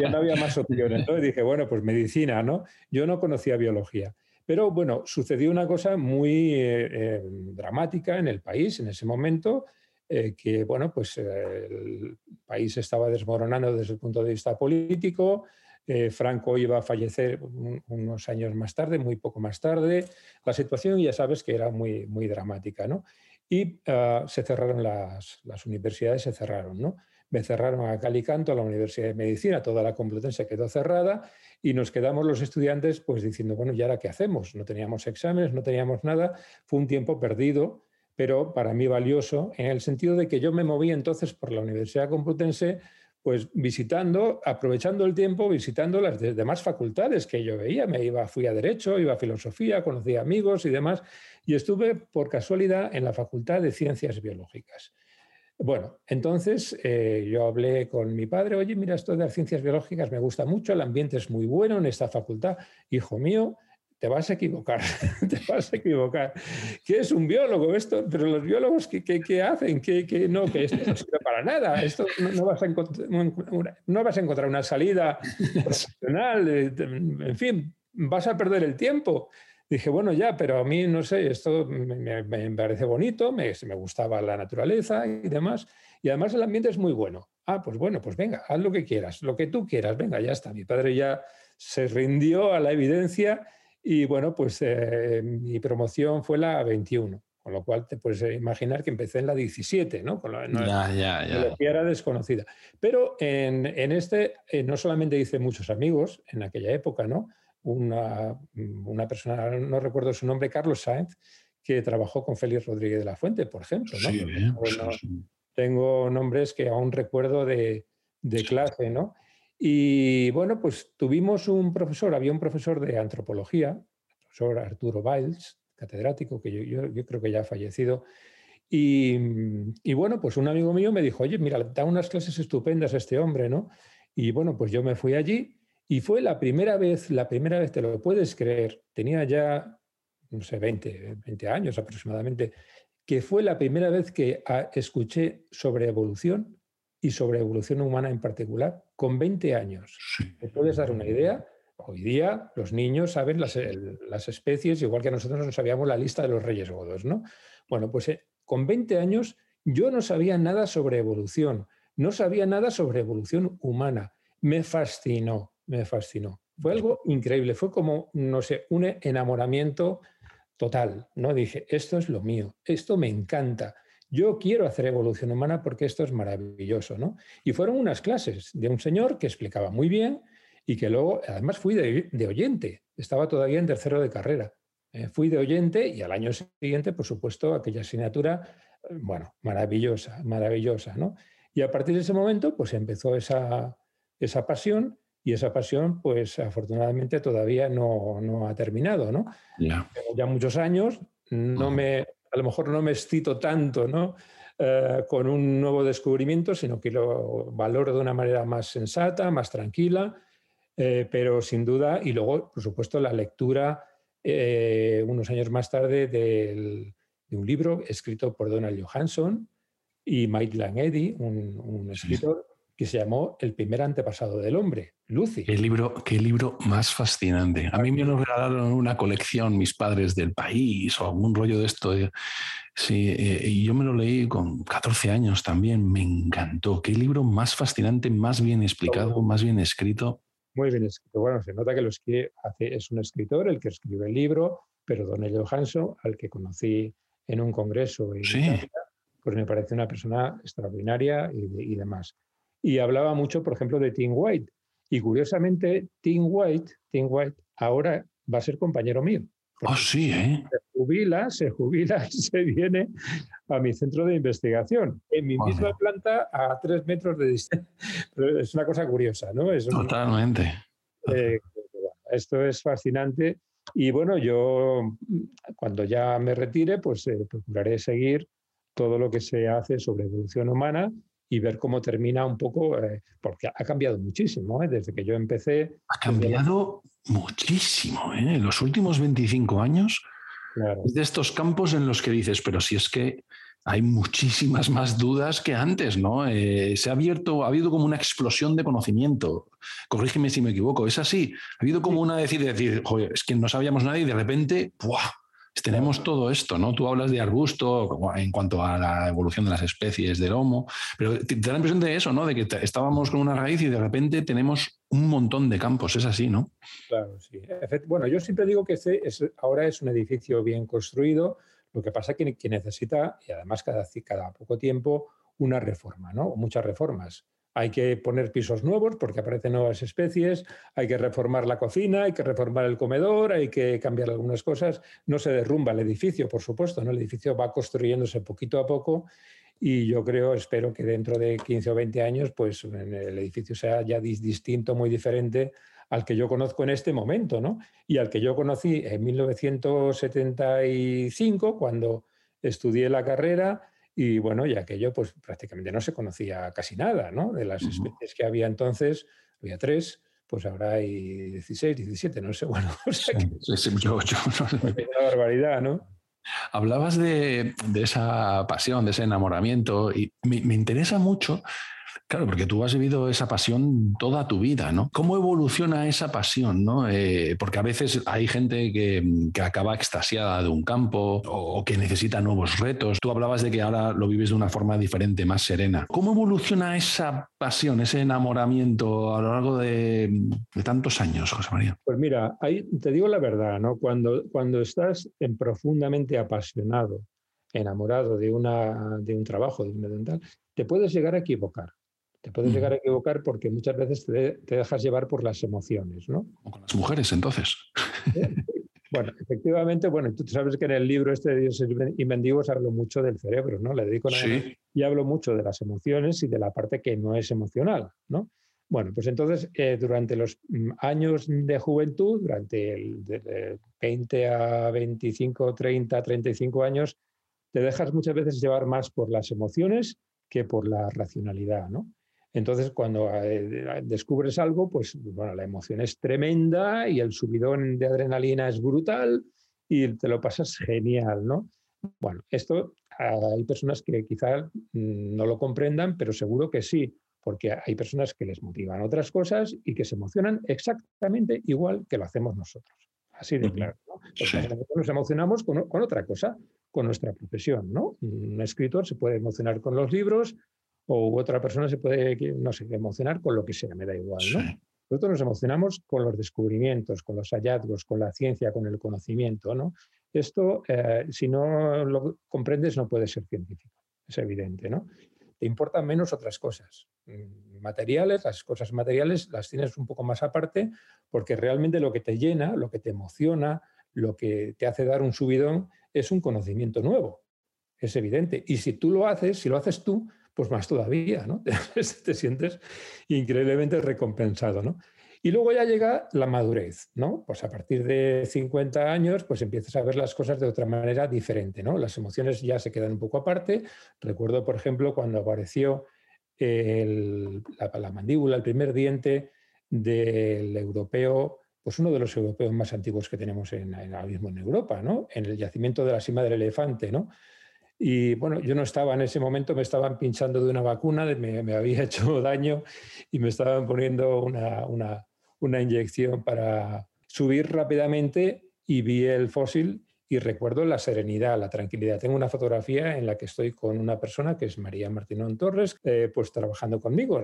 Ya no, había más opciones, ¿no? Y dije, bueno, pues medicina, ¿no? Yo no conocía biología. Pero bueno, sucedió una cosa muy eh, eh, dramática en el país en ese momento, eh, que bueno, pues, el país estaba desmoronando desde el punto de vista político. Eh, Franco iba a fallecer unos años más tarde, muy poco más tarde. La situación ya sabes que era muy, muy dramática. ¿no? Y ah, se cerraron las, universidades, se cerraron. ¿no? Me cerraron a Calicanto, a la Universidad de Medicina, toda la Complutense quedó cerrada y nos quedamos los estudiantes pues diciendo, bueno, ¿y ahora qué hacemos? No teníamos exámenes, no teníamos nada. Fue un tiempo perdido pero para mí valioso en el sentido de que yo me moví entonces por la Universidad Complutense, pues visitando, aprovechando el tiempo, visitando las demás facultades que yo veía. Me iba, fui a Derecho, iba a Filosofía, conocí amigos y demás, y estuve por casualidad en la Facultad de Ciencias Biológicas. Bueno, entonces eh, yo hablé con mi padre, oye, mira, esto de las ciencias biológicas me gusta mucho, el ambiente es muy bueno en esta facultad, hijo mío, te vas a equivocar, te vas a equivocar. ¿Qué es un biólogo? Esto, pero los biólogos, ¿qué, qué, hacen? ¿Qué, no, que esto no sirve para nada. Esto no, vas a no, vas a encontrar una salida profesional. En fin, vas a perder el tiempo. Dije, bueno, ya, pero a mí, no sé, esto me, me parece bonito, me, me gustaba la naturaleza y demás. Y además el ambiente es muy bueno. Ah, pues bueno, pues venga, haz lo que quieras, lo que tú quieras, venga, ya está. Mi padre ya se rindió a la evidencia y bueno, pues eh, mi promoción fue la 21. Con lo cual te puedes imaginar que empecé en la 17, ¿no? Con la, ya, ya, ya. era desconocida. Pero en, en este eh, no solamente hice muchos amigos en aquella época, ¿no? Una, una, persona, no recuerdo su nombre, Carlos Sainz, que trabajó con Félix Rodríguez de la Fuente, por ejemplo. ¿no? Sí, bien, tengo nombres que aún recuerdo de, de clase, ¿no? Y bueno, pues tuvimos un profesor, había un profesor de antropología, el profesor Arturo Biles, catedrático, que yo, creo que ya ha fallecido. Y, y, bueno, pues un amigo mío me dijo, oye, mira, da unas clases estupendas a este hombre, ¿no? Y bueno, pues yo me fui allí y fue la primera vez, la primera vez, te lo puedes creer, tenía ya, no sé, 20, 20 años aproximadamente, que fue la primera vez que ah, escuché sobre evolución y sobre evolución humana en particular, con 20 años. ¿Te puedes dar una idea? Hoy día los niños saben las, las, especies, igual que nosotros no sabíamos la lista de los reyes godos, ¿no? Bueno, pues eh, con 20 años yo no sabía nada sobre evolución, no sabía nada sobre evolución humana. Me fascinó, me fascinó. Fue algo increíble, fue como, no sé, un enamoramiento total, ¿no? Dije, esto es lo mío, esto me encanta. Yo quiero hacer evolución humana porque esto es maravilloso, ¿no? Y fueron unas clases de un señor que explicaba muy bien y que luego, además fui de, oyente, estaba todavía en tercero de carrera. Eh, fui de oyente y al año siguiente, por supuesto, aquella asignatura, eh, bueno, maravillosa, maravillosa, ¿no? Y a partir de ese momento, pues empezó esa, esa pasión y esa pasión, pues afortunadamente todavía no, no ha terminado, ¿no? Ya muchos años, no me, a lo mejor no me excito tanto, ¿no? Eh, con un nuevo descubrimiento, sino que lo valoro de una manera más sensata, más tranquila eh, pero sin duda, y luego, por supuesto, la lectura eh, unos años más tarde de un libro escrito por Donald Johansson y Mike Langedy, un, un escritor que se llamó El primer antepasado del hombre, Lucy. Qué libro, qué libro más fascinante. A mí me lo regalaron una colección mis padres del país o algún rollo de esto. Sí, eh, y yo me lo leí con 14 años también, me encantó. Qué libro más fascinante, más bien explicado, más bien escrito. Muy bien escrito. Bueno, se nota que lo escribe, hace, es un escritor el que escribe el libro, pero Don Johansson, al que conocí en un congreso en Italia, pues me parece una persona extraordinaria y, demás. Y hablaba mucho, por ejemplo, de Tim White. Y curiosamente, Tim White, Tim White ahora va a ser compañero mío. Ah, sí, ¿eh? Se jubila, se jubila, se viene a mi centro de investigación, en mi misma planta a tres metros de distancia. es una cosa curiosa, ¿no? Es Totalmente. Eh, esto es fascinante. Y bueno, yo cuando ya me retire, pues eh, procuraré seguir todo lo que se hace sobre evolución humana y ver cómo termina un poco, eh, porque ha cambiado muchísimo desde que yo empecé. Ha cambiado muchísimo, ¿eh? En los últimos 25 años, es de estos campos en los que dices, pero si es que hay muchísimas más dudas que antes, ¿no? Eh, se ha abierto, ha habido como una explosión de conocimiento. Corrígeme si me equivoco, es así. Ha habido como una decir, decir, joder, es que no sabíamos nada y de repente, ¡buah! Tenemos todo esto, ¿no? Tú hablas de arbusto en cuanto a la evolución de las especies del Homo, pero te, da la impresión de eso, ¿no? De que estábamos con una raíz y de repente tenemos un montón de campos, es así, ¿no? Claro, sí. Bueno, yo siempre digo que este es, ahora es un edificio bien construido, lo que pasa es que, necesita, y además cada, cada poco tiempo, una reforma, ¿no? Muchas reformas. Hay que poner pisos nuevos porque aparecen nuevas especies, hay que reformar la cocina, hay que reformar el comedor, hay que cambiar algunas cosas. No se derrumba el edificio, por supuesto, ¿no? el edificio va construyéndose poquito a poco y yo creo, espero que dentro de 15 o 20 años pues el edificio sea ya distinto, muy diferente al que yo conozco en este momento, ¿no? Y al que yo conocí en 1975, cuando estudié la carrera y bueno, y aquello pues prácticamente no se conocía casi nada, ¿no? De las especies que había entonces, había tres, pues ahora hay 16, 17, no sé, bueno. O sea que, una barbaridad, ¿no? Hablabas de, de, esa pasión, de ese enamoramiento, y me, me interesa mucho Claro, porque tú has vivido esa pasión toda tu vida, ¿no? ¿Cómo evoluciona esa pasión, ¿no? Eh, porque a veces hay gente que, acaba extasiada de un campo o, que necesita nuevos retos. Tú hablabas de que ahora lo vives de una forma diferente, más serena. ¿Cómo evoluciona esa pasión, ese enamoramiento a lo largo de, tantos años, José María? Pues mira, ahí te digo la verdad, ¿no? Cuando, estás en profundamente apasionado enamorado de, una, de un trabajo, de un dental, te puedes llegar a equivocar. Te puedes llegar a equivocar porque muchas veces te, dejas llevar por las emociones, ¿no? O con las mujeres, entonces. Bueno, efectivamente, bueno, tú sabes que en el libro este de Dioses y mendigos hablo mucho del cerebro, ¿no? Le dedico sí. y hablo mucho de las emociones y de la parte que no es emocional, ¿no? Bueno, pues entonces, eh, durante los mm, años de juventud, durante el de 20 a 25, 30, 35 años, te dejas muchas veces llevar más por las emociones que por la racionalidad, ¿no? Entonces, cuando eh, descubres algo, pues bueno, la emoción es tremenda y el subidón de adrenalina es brutal y te lo pasas genial, ¿no? Bueno, esto hay personas que quizá mm, no lo comprendan, pero seguro que sí, porque hay personas que les motivan otras cosas y que se emocionan exactamente igual que lo hacemos nosotros. Así de claro. ¿no? Nos emocionamos con, con, otra cosa, con nuestra profesión. ¿no? Un escritor se puede emocionar con los libros o otra persona se puede, no sé, emocionar con lo que sea, me da igual. ¿no? Nosotros nos emocionamos con los descubrimientos, con los hallazgos, con la ciencia, con el conocimiento. ¿no? Esto, eh, si no lo comprendes, no puede ser científico, es evidente. ¿no? Te importan menos otras cosas mm, materiales, las cosas materiales las tienes un poco más aparte, porque realmente lo que te llena, lo que te emociona, lo que te hace dar un subidón, es un conocimiento nuevo, es evidente. Y si tú lo haces, si lo haces tú, pues más todavía, ¿no? te sientes increíblemente recompensado, ¿no? Y luego ya llega la madurez, ¿no? Pues a partir de 50 años, pues empiezas a ver las cosas de otra manera diferente, ¿no? Las emociones ya se quedan un poco aparte. Recuerdo, por ejemplo, cuando apareció la, mandíbula, el primer diente del europeo pues uno de los europeos más antiguos que tenemos en, ahora mismo en Europa, ¿no? En el yacimiento de la cima del elefante, ¿no? Y bueno, yo no estaba en ese momento, me estaban pinchando de una vacuna, me, había hecho daño y me estaban poniendo una, una, una inyección para subir rápidamente y vi el fósil y recuerdo la serenidad, la tranquilidad. Tengo una fotografía en la que estoy con una persona que es María Martinón Torres, eh, pues trabajando conmigo,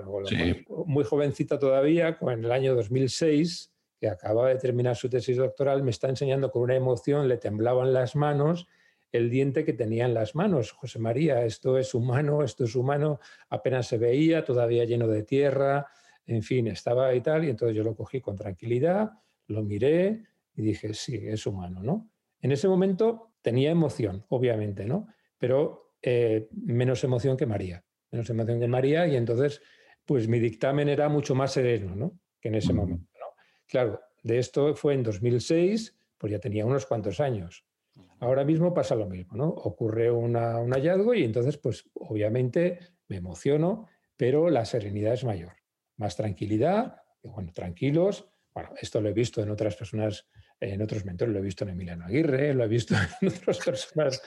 muy, jovencita todavía, en el año 2006 que acaba de terminar su tesis doctoral, me está enseñando con una emoción, le temblaban las manos, el diente que tenía en las manos. José María, esto es humano, esto es humano, apenas se veía, todavía lleno de tierra, en fin, estaba y tal, y entonces yo lo cogí con tranquilidad, lo miré y dije, sí, es humano, ¿no? En ese momento tenía emoción, obviamente, ¿no? Pero eh, menos emoción que María, menos emoción que María, y entonces, pues mi dictamen era mucho más sereno, ¿no? Que en ese momento. Claro, de esto fue en 2006, pues ya tenía unos cuantos años. Ahora mismo pasa lo mismo, ¿no? Ocurre un hallazgo y entonces, pues obviamente me emociono, pero la serenidad es mayor. Más tranquilidad, bueno, tranquilos. Bueno, esto lo he visto en otras personas, en otros mentores, lo he visto en Emiliano Aguirre, lo he visto en otras personas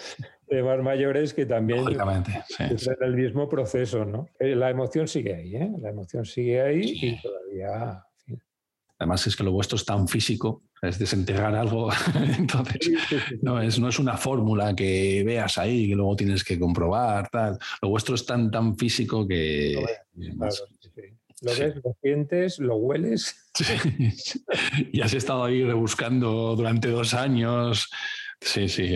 más mayores que también están en el mismo proceso, ¿no? Eh, la emoción sigue ahí, ¿eh? La emoción sigue ahí y todavía Además es que lo vuestro es tan físico, es desenterrar algo. Entonces, no es, no es una fórmula que veas ahí que luego tienes que comprobar. Tal. Lo vuestro es tan, tan físico que... Lo ves, lo sientes, lo hueles. y has estado ahí rebuscando durante dos años Sí, sí,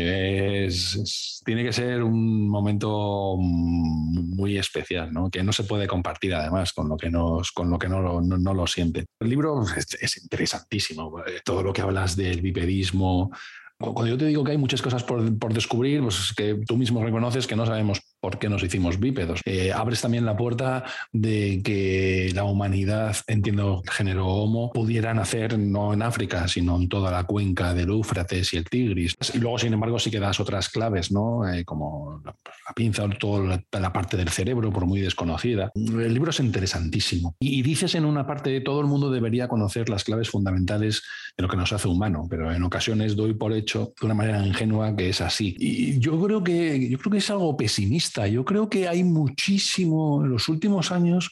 tiene que ser un momento muy especial, ¿no? que no se puede compartir además con lo que, nos, con lo, que no, no, lo siente. El libro es, interesantísimo, eh, todo lo que hablas del bipedismo. Cuando yo te digo que hay muchas cosas por, por descubrir, pues que tú mismo reconoces que no sabemos por qué nos hicimos bípedos. Eh, abres también la puerta de que la humanidad, entiendo el género Homo, pudiera nacer no en África, sino en toda la cuenca del Éufrates y el Tigris. Y luego, sin embargo, sí que das otras claves, ¿no? Eh, como la, pinza o toda la, parte del cerebro, por muy desconocida. El libro es interesantísimo. Y, dices en una parte, todo el mundo debería conocer las claves fundamentales de lo que nos hace humano, pero en ocasiones doy por hecho de una manera ingenua que es así. Y yo creo que, yo creo que es algo pesimista Yo creo que hay muchísimo, en los últimos años,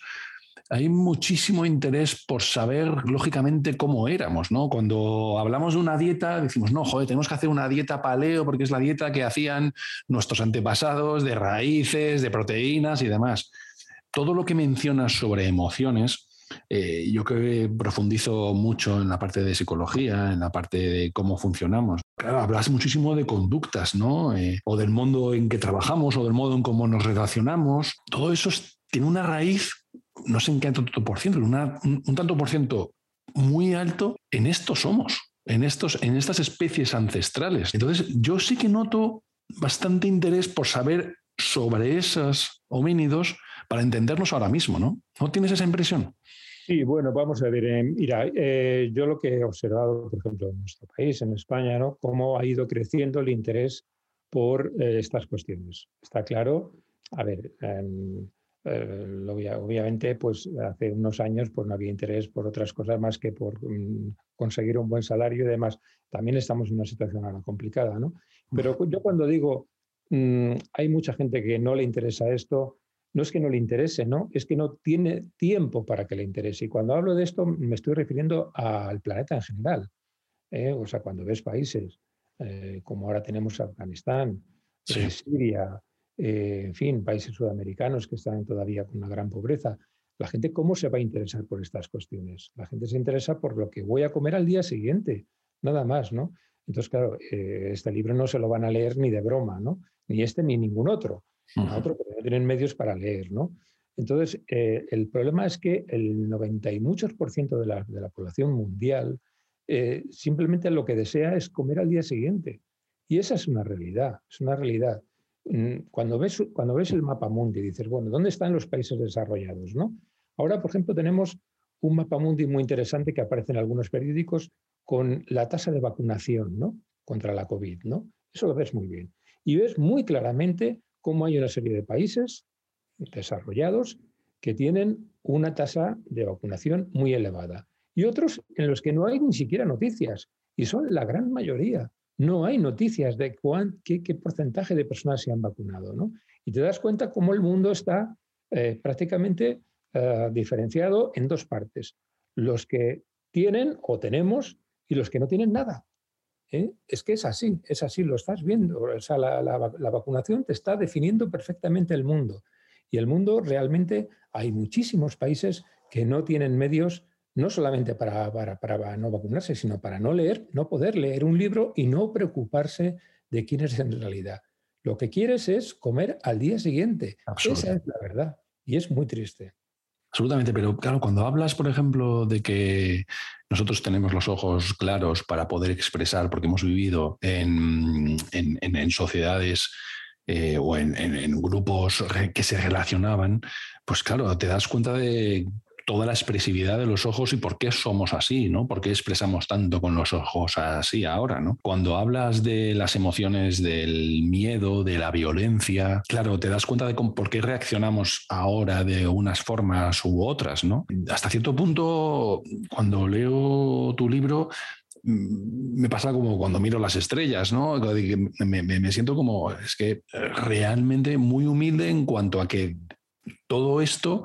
hay muchísimo interés por saber, lógicamente, cómo éramos, ¿no? Cuando hablamos de una dieta, decimos, no, joder, tenemos que hacer una dieta paleo porque es la dieta que hacían nuestros antepasados de raíces, de proteínas y demás. Todo lo que mencionas sobre emociones, eh, yo que profundizo mucho en la parte de psicología, en la parte de cómo funcionamos. Claro, hablas muchísimo de conductas, ¿no? Eh, o del mundo en que trabajamos, o del modo en cómo nos relacionamos. Todo eso tiene una raíz, no sé en qué tanto por ciento, un, tanto por ciento muy alto en estos somos, en, estos, en estas especies ancestrales. Entonces, yo sí que noto bastante interés por saber sobre esos homínidos para entendernos ahora mismo, ¿no? ¿No tienes esa impresión? Sí, bueno, vamos a ver. Eh, mira, eh, yo lo que he observado, por ejemplo, en nuestro país, en España, ¿no? Cómo ha ido creciendo el interés por eh, estas cuestiones. Está claro, a ver, em, obviamente, pues hace unos años pues, no había interés por otras cosas más que por mm, conseguir un buen salario y demás. También estamos en una situación ahora complicada, ¿no? Pero yo cuando digo, mm, hay mucha gente que no le interesa esto, no es que no le interese, ¿no? Es que no tiene tiempo para que le interese. Y cuando hablo de esto me estoy refiriendo al planeta en general. ¿eh? O sea, cuando ves países eh, como ahora tenemos Afganistán, eh, Siria, en fin, países sudamericanos que están todavía con una gran pobreza, la gente cómo se va a interesar por estas cuestiones. La gente se interesa por lo que voy a comer al día siguiente, nada más, ¿no? Entonces, claro, este libro no se lo van a leer ni de broma, ¿no? Ni este ni ningún otro otro, tienen medios para leer, ¿no? Entonces, eh, el problema es que el 90 y muchos por ciento de la, de la población mundial eh, simplemente lo que desea es comer al día siguiente. Y esa es una realidad, es una realidad. Mm, cuando ves, cuando ves el mapa mundi, dices, bueno, ¿dónde están los países desarrollados? ¿no? Ahora, por ejemplo, tenemos un mapa mundi muy interesante que aparece en algunos periódicos con la tasa de vacunación ¿no? contra la COVID. ¿no? Eso lo ves muy bien. Y ves muy claramente cómo hay una serie de países desarrollados que tienen una tasa de vacunación muy elevada y otros en los que no hay ni siquiera noticias, y son la gran mayoría. No hay noticias de qué, porcentaje de personas se han vacunado. ¿no? Y te das cuenta cómo el mundo está eh, prácticamente eh, diferenciado en dos partes. Los que tienen o tenemos y los que no tienen nada. ¿Eh? Es que es así, es así, lo estás viendo. O sea, la, vacunación te está definiendo perfectamente el mundo. Y el mundo realmente hay muchísimos países que no tienen medios no solamente para, para, no vacunarse, sino para no leer, no poder leer un libro y no preocuparse de quién es en realidad. Lo que quieres es comer al día siguiente. Esa es la verdad. Y es muy triste. Absolutamente, pero claro, cuando hablas, por ejemplo, de que nosotros tenemos los ojos claros para poder expresar, porque hemos vivido en, sociedades eh, o en, en, grupos que se relacionaban, pues claro, te das cuenta de toda la expresividad de los ojos y por qué somos así, ¿no? ¿Por qué expresamos tanto con los ojos así ahora, ¿no? Cuando hablas de las emociones del miedo, de la violencia, claro, te das cuenta de por qué reaccionamos ahora de unas formas u otras, ¿no? Hasta cierto punto, cuando leo tu libro, mm, me pasa como cuando miro las estrellas, ¿no? Me, me, siento como, es que realmente muy humilde en cuanto a que todo esto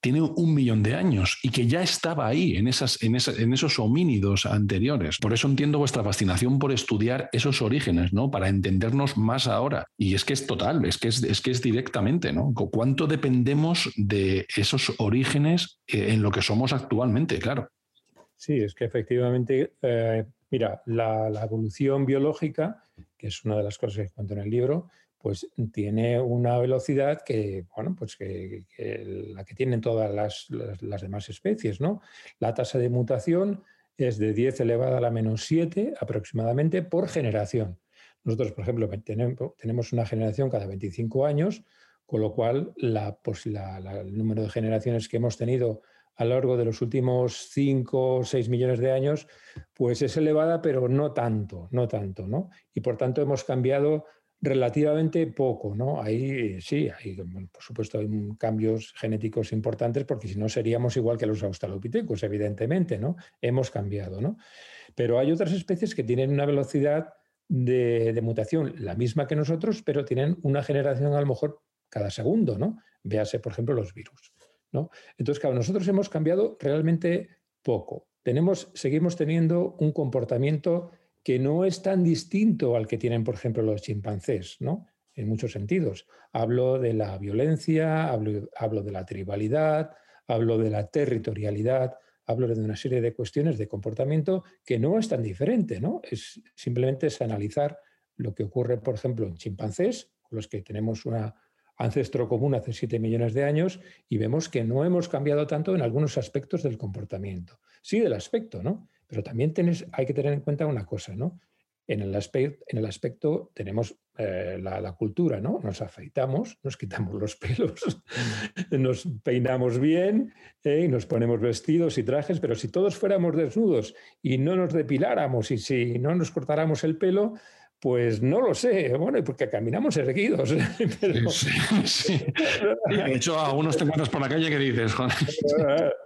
tiene un millón de años y que ya estaba ahí en, esas, en, en, esos homínidos anteriores. Por eso entiendo vuestra fascinación por estudiar esos orígenes, ¿no? Para entendernos más ahora. Y es que es total, es que es, es que es directamente, ¿no? ¿Cuánto dependemos de esos orígenes eh, en lo que somos actualmente? Claro. Sí, es que efectivamente, eh, mira, la, la evolución biológica, que es una de las cosas que cuento en el libro, pues tiene una velocidad que, bueno, pues que, la que tienen todas las, demás especies, ¿no? La tasa de mutación es de 10 elevada a la menos 7 aproximadamente por generación. Nosotros, por ejemplo, tenemos una generación cada 25 años, con lo cual la, el número de generaciones que hemos tenido a lo largo de los últimos 5 o 6 millones de años, pues es elevada, pero no tanto, no tanto, ¿no? Y por tanto hemos cambiado relativamente poco, ¿no? Ahí sí, hay, por supuesto hay cambios genéticos importantes porque si no seríamos igual que los australopithecus, evidentemente, ¿no? Hemos cambiado, ¿no? Pero hay otras especies que tienen una velocidad de, mutación la misma que nosotros, pero tienen una generación a lo mejor cada segundo, ¿no? Véase, por ejemplo, los virus. ¿no? Entonces, claro, nosotros hemos cambiado realmente poco. Tenemos, seguimos teniendo un comportamiento que no es tan distinto al que tienen, por ejemplo, los chimpancés, ¿no? En muchos sentidos. Hablo de la violencia, hablo, de la tribalidad, hablo de la territorialidad, hablo de una serie de cuestiones de comportamiento que no es tan diferente, ¿no? Es simplemente es analizar lo que ocurre, por ejemplo, en chimpancés, con los que tenemos una ancestro común hace 7 millones de años, y vemos que no hemos cambiado tanto en algunos aspectos del comportamiento. Sí, del aspecto, ¿no? Pero también hay que tener en cuenta una cosa, ¿no? En el, aspecto, en el aspecto tenemos eh, la, cultura, ¿no? Nos afeitamos, nos quitamos los pelos, nos peinamos bien ¿eh? y nos ponemos vestidos y trajes, pero si todos fuéramos desnudos y no nos depiláramos y si no nos cortáramos el pelo, pues no lo sé, bueno, porque caminamos erguidos. Sí, De hecho, algunos te encuentras por la calle que dices, Juan.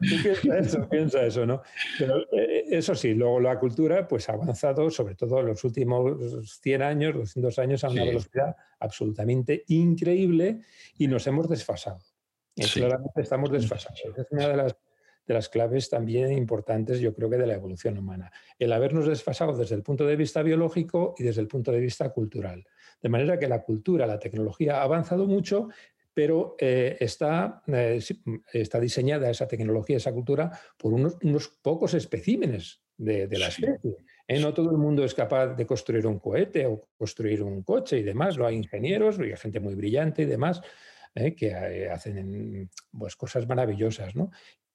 piensa eso, piensa eso, ¿no? Pero eh, eso sí, luego la cultura pues ha avanzado, sobre todo en los últimos 100 años, 200 años, a una velocidad absolutamente increíble y nos hemos desfasado. Claramente estamos desfasados. Es una de las de las claves también importantes, yo creo que de la evolución humana. El habernos desfasado desde el punto de vista biológico y desde el punto de vista cultural. De manera que la cultura, la tecnología ha avanzado mucho, pero eh, está, eh, está diseñada esa tecnología, esa cultura, por unos, pocos especímenes de, la especie. ¿eh? No todo el mundo es capaz de construir un cohete o construir un coche y demás. Lo hay ingenieros, hay gente muy brillante y demás. que hacen pues, cosas maravillosas. ¿no?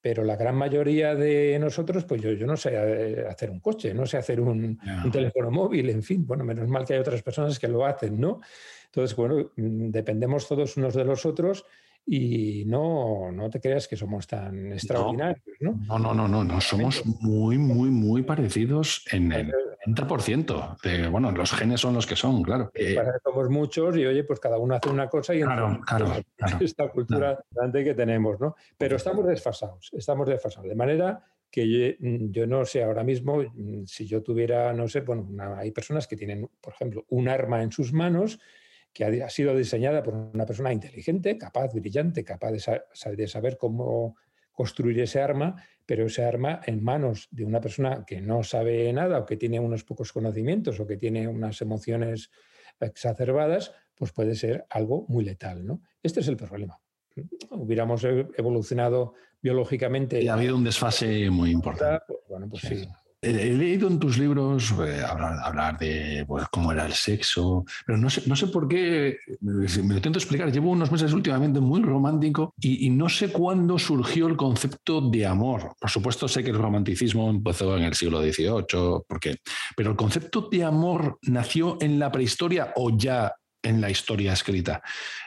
Pero la gran mayoría de nosotros, pues yo, yo no sé eh, hacer un coche, no sé hacer un, teléfono móvil, en fin, bueno, menos mal que hay otras personas que lo hacen, ¿no? Entonces, bueno, mm, dependemos todos unos de los otros y no, no te creas que somos tan extraordinarios, ¿no? No, no, no, no, no, somos muy, muy, muy parecidos en el 30% de, bueno, los genes son los que son, claro. Eh, somos muchos y oye, pues cada uno hace una cosa y claro, claro, esta cultura que tenemos, ¿no? Pero estamos desfasados, estamos desfasados. De manera que yo, no sé ahora mismo si yo tuviera, no sé, bueno, hay personas que tienen, por ejemplo, un arma en sus manos que ha, sido diseñada por una persona inteligente, capaz, brillante, capaz de saber cómo construir ese arma, pero ese arma en manos de una persona que no sabe nada o que tiene unos pocos conocimientos o que tiene unas emociones exacerbadas, pues puede ser algo muy letal. ¿no? Este es el problema. Hubiéramos evolucionado biológicamente. Y ha habido un desfase muy importante. Pues, bueno, pues sí. He leído en tus libros eh, hablar, de pues, cómo era el sexo, pero no sé, no sé por qué, me lo intento explicar, llevo unos meses últimamente muy romántico y, no sé cuándo surgió el concepto de amor. Por supuesto sé que el romanticismo empezó en el siglo XVIII, porque, pero el concepto de amor nació en la prehistoria o ya en la historia escrita.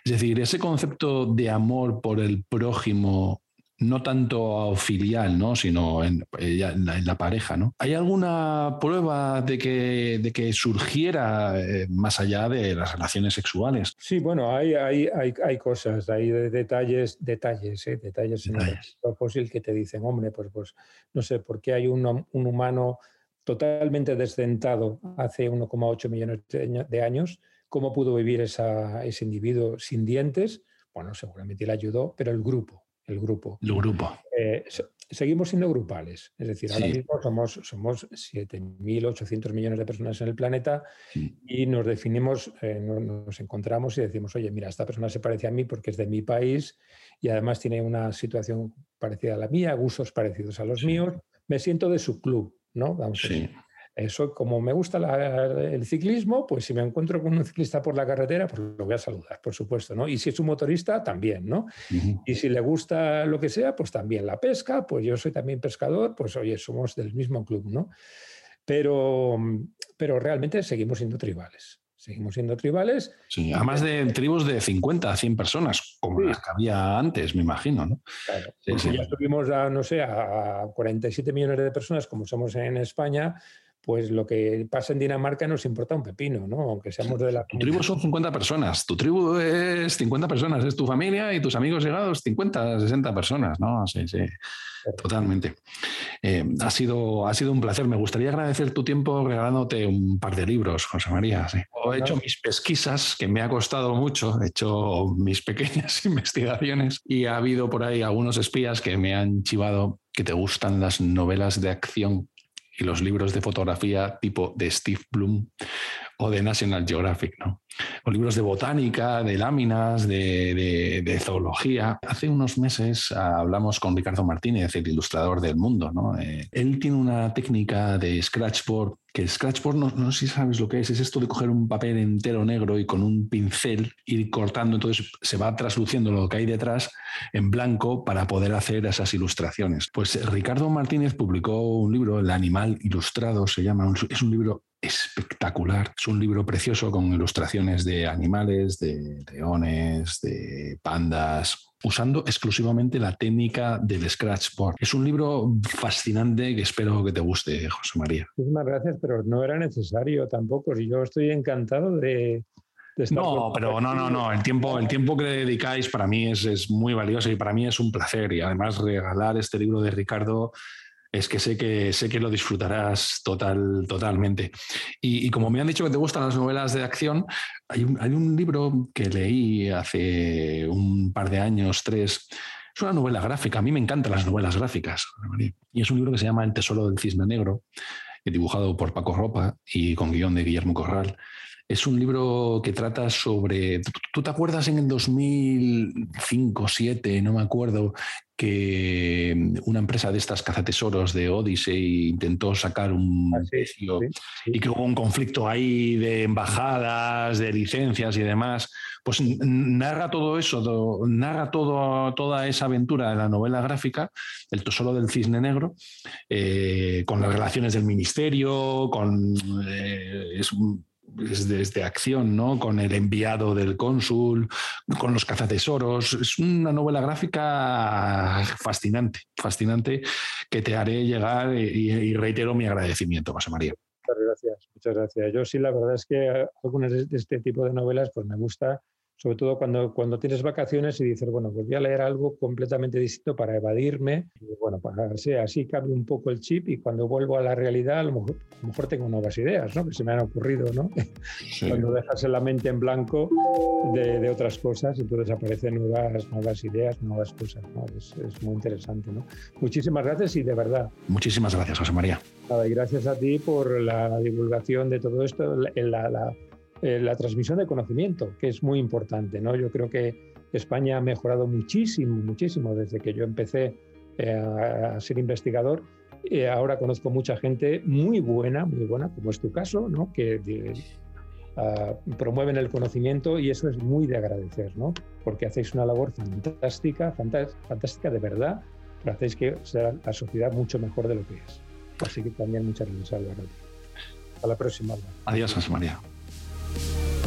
Es decir, ese concepto de amor por el prójimo no tanto filial, ¿no? sino en, eh, la, pareja. ¿no? ¿Hay alguna prueba de que, de que surgiera eh, más allá de las relaciones sexuales? Sí, bueno, hay, hay, hay, cosas, hay detalles, detalles, ¿eh? detalles, en el fósil que te dicen, hombre, pues, pues no sé, ¿por qué hay un, un humano totalmente desdentado hace 1,8 millones de años? ¿Cómo pudo vivir esa, ese individuo sin dientes? Bueno, seguramente le ayudó, pero el grupo, el grupo. El grupo. Eh, seguimos siendo grupales, es decir, ahora mismo somos, somos 7.800 millones de personas en el planeta y nos definimos, eh, nos encontramos y decimos, oye, mira, esta persona se parece a mí porque es de mi país y además tiene una situación parecida a la mía, gustos parecidos a los míos, me siento de su club, ¿no? Vamos sí. Eso, como me gusta el ciclismo, pues si me encuentro con un ciclista por la carretera, pues lo voy a saludar, por supuesto, ¿no? Y si es un motorista, también, ¿no? Y si le gusta lo que sea, pues también la pesca, pues yo soy también pescador, pues oye, somos del mismo club, ¿no? Pero, pero realmente seguimos siendo tribales. Seguimos siendo tribales. Sí, a más de tribus de 50 a 100 personas, como las que había antes, me imagino, ¿no? Claro. Sí, ya estuvimos a, no sé, a 47 millones de personas, como somos en España, pues lo que pasa en Dinamarca nos importa un pepino, ¿no? Aunque seamos de la... Tu tribu son 50 personas, tu tribu es 50 personas, es tu familia y tus amigos llegados 50, 60 personas, ¿no? Sí, sí, totalmente. Eh, ha, sido, ha sido un placer. Me gustaría agradecer tu tiempo regalándote un par de libros, José María. He hecho mis pesquisas, que me ha costado mucho, he hecho mis pequeñas investigaciones y ha habido por ahí algunos espías que me han chivado que te gustan las novelas de acción y los libros de fotografía tipo de Steve Bloom o de National Geographic, ¿no? O libros de botánica, de láminas, de, zoología. Hace unos meses hablamos con Ricardo Martínez, el ilustrador del mundo, ¿no? Eh, él tiene una técnica de scratchboard, que scratchboard no, no sé si sabes lo que es, es esto de coger un papel entero negro y con un pincel ir cortando, entonces se va trasluciendo lo que hay detrás en blanco para poder hacer esas ilustraciones. Pues Ricardo Martínez publicó un libro, El animal ilustrado se llama, es un libro espectacular. Es un libro precioso con ilustraciones de animales, de leones, de pandas, usando exclusivamente la técnica del scratchboard. Es un libro fascinante que espero que te guste, José María. Muchísimas gracias, pero no era necesario tampoco. Yo estoy encantado de, no, pero no, no, no. El tiempo, el tiempo que dedicáis para mí es, es, muy valioso y para mí es un placer. Y además regalar este libro de Ricardo es que sé que, sé que lo disfrutarás total, totalmente. Y, como me han dicho que te gustan las novelas de acción, hay un, hay un libro que leí hace un par de años, tres. Es una novela gráfica. A mí me encantan las novelas gráficas. Y es un libro que se llama El Tesoro del Cisne Negro, dibujado por Paco Ropa y con guion de Guillermo Corral. Es un libro que trata sobre. ¿Tú, te acuerdas en el 2005, 2007, no me acuerdo, que mm, una empresa de estas cazatesoros de Odyssey intentó sacar un ah, y que hubo un conflicto ahí de embajadas, de licencias y demás. Pues narra todo eso, narra todo, toda esa aventura de la novela gráfica, El Tesoro del Cisne Negro, eh, con las relaciones del ministerio, con. Eh, es desde acción, ¿no? Con el enviado del cónsul, con los cazatesoros. Es una novela gráfica fascinante, fascinante, que te haré llegar y, reitero mi agradecimiento, José María. Muchas gracias, muchas gracias. Yo sí, la verdad es que algunas de este tipo de novelas, pues me gusta sobre todo cuando, cuando tienes vacaciones y dices, bueno, pues voy a leer algo completamente distinto para evadirme, y bueno, pues así, cambia un poco el chip y cuando vuelvo a la realidad a lo mejor, tengo nuevas ideas, ¿no? Que se me han ocurrido, ¿no? Cuando dejas la mente en blanco de, de, otras cosas, entonces aparecen nuevas, nuevas ideas, nuevas cosas, ¿no? Es, es, muy interesante, ¿no? Muchísimas gracias y de verdad. Muchísimas gracias, José María. Nada, y gracias a ti por la divulgación de todo esto, la, la eh, la transmisión de conocimiento, que es muy importante. ¿no? Yo creo que España ha mejorado muchísimo, muchísimo desde que yo empecé eh, a, ser investigador. Eh, ahora conozco mucha gente muy buena, muy buena, como es tu caso, ¿no? que ah, promueven el conocimiento y eso es muy de agradecer, ¿no? porque hacéis una labor fantástica, fantástica de verdad, pero hacéis que sea la sociedad mucho mejor de lo que es. Así que también muchas gracias, Hasta la próxima. Adiós, José María. Thank you.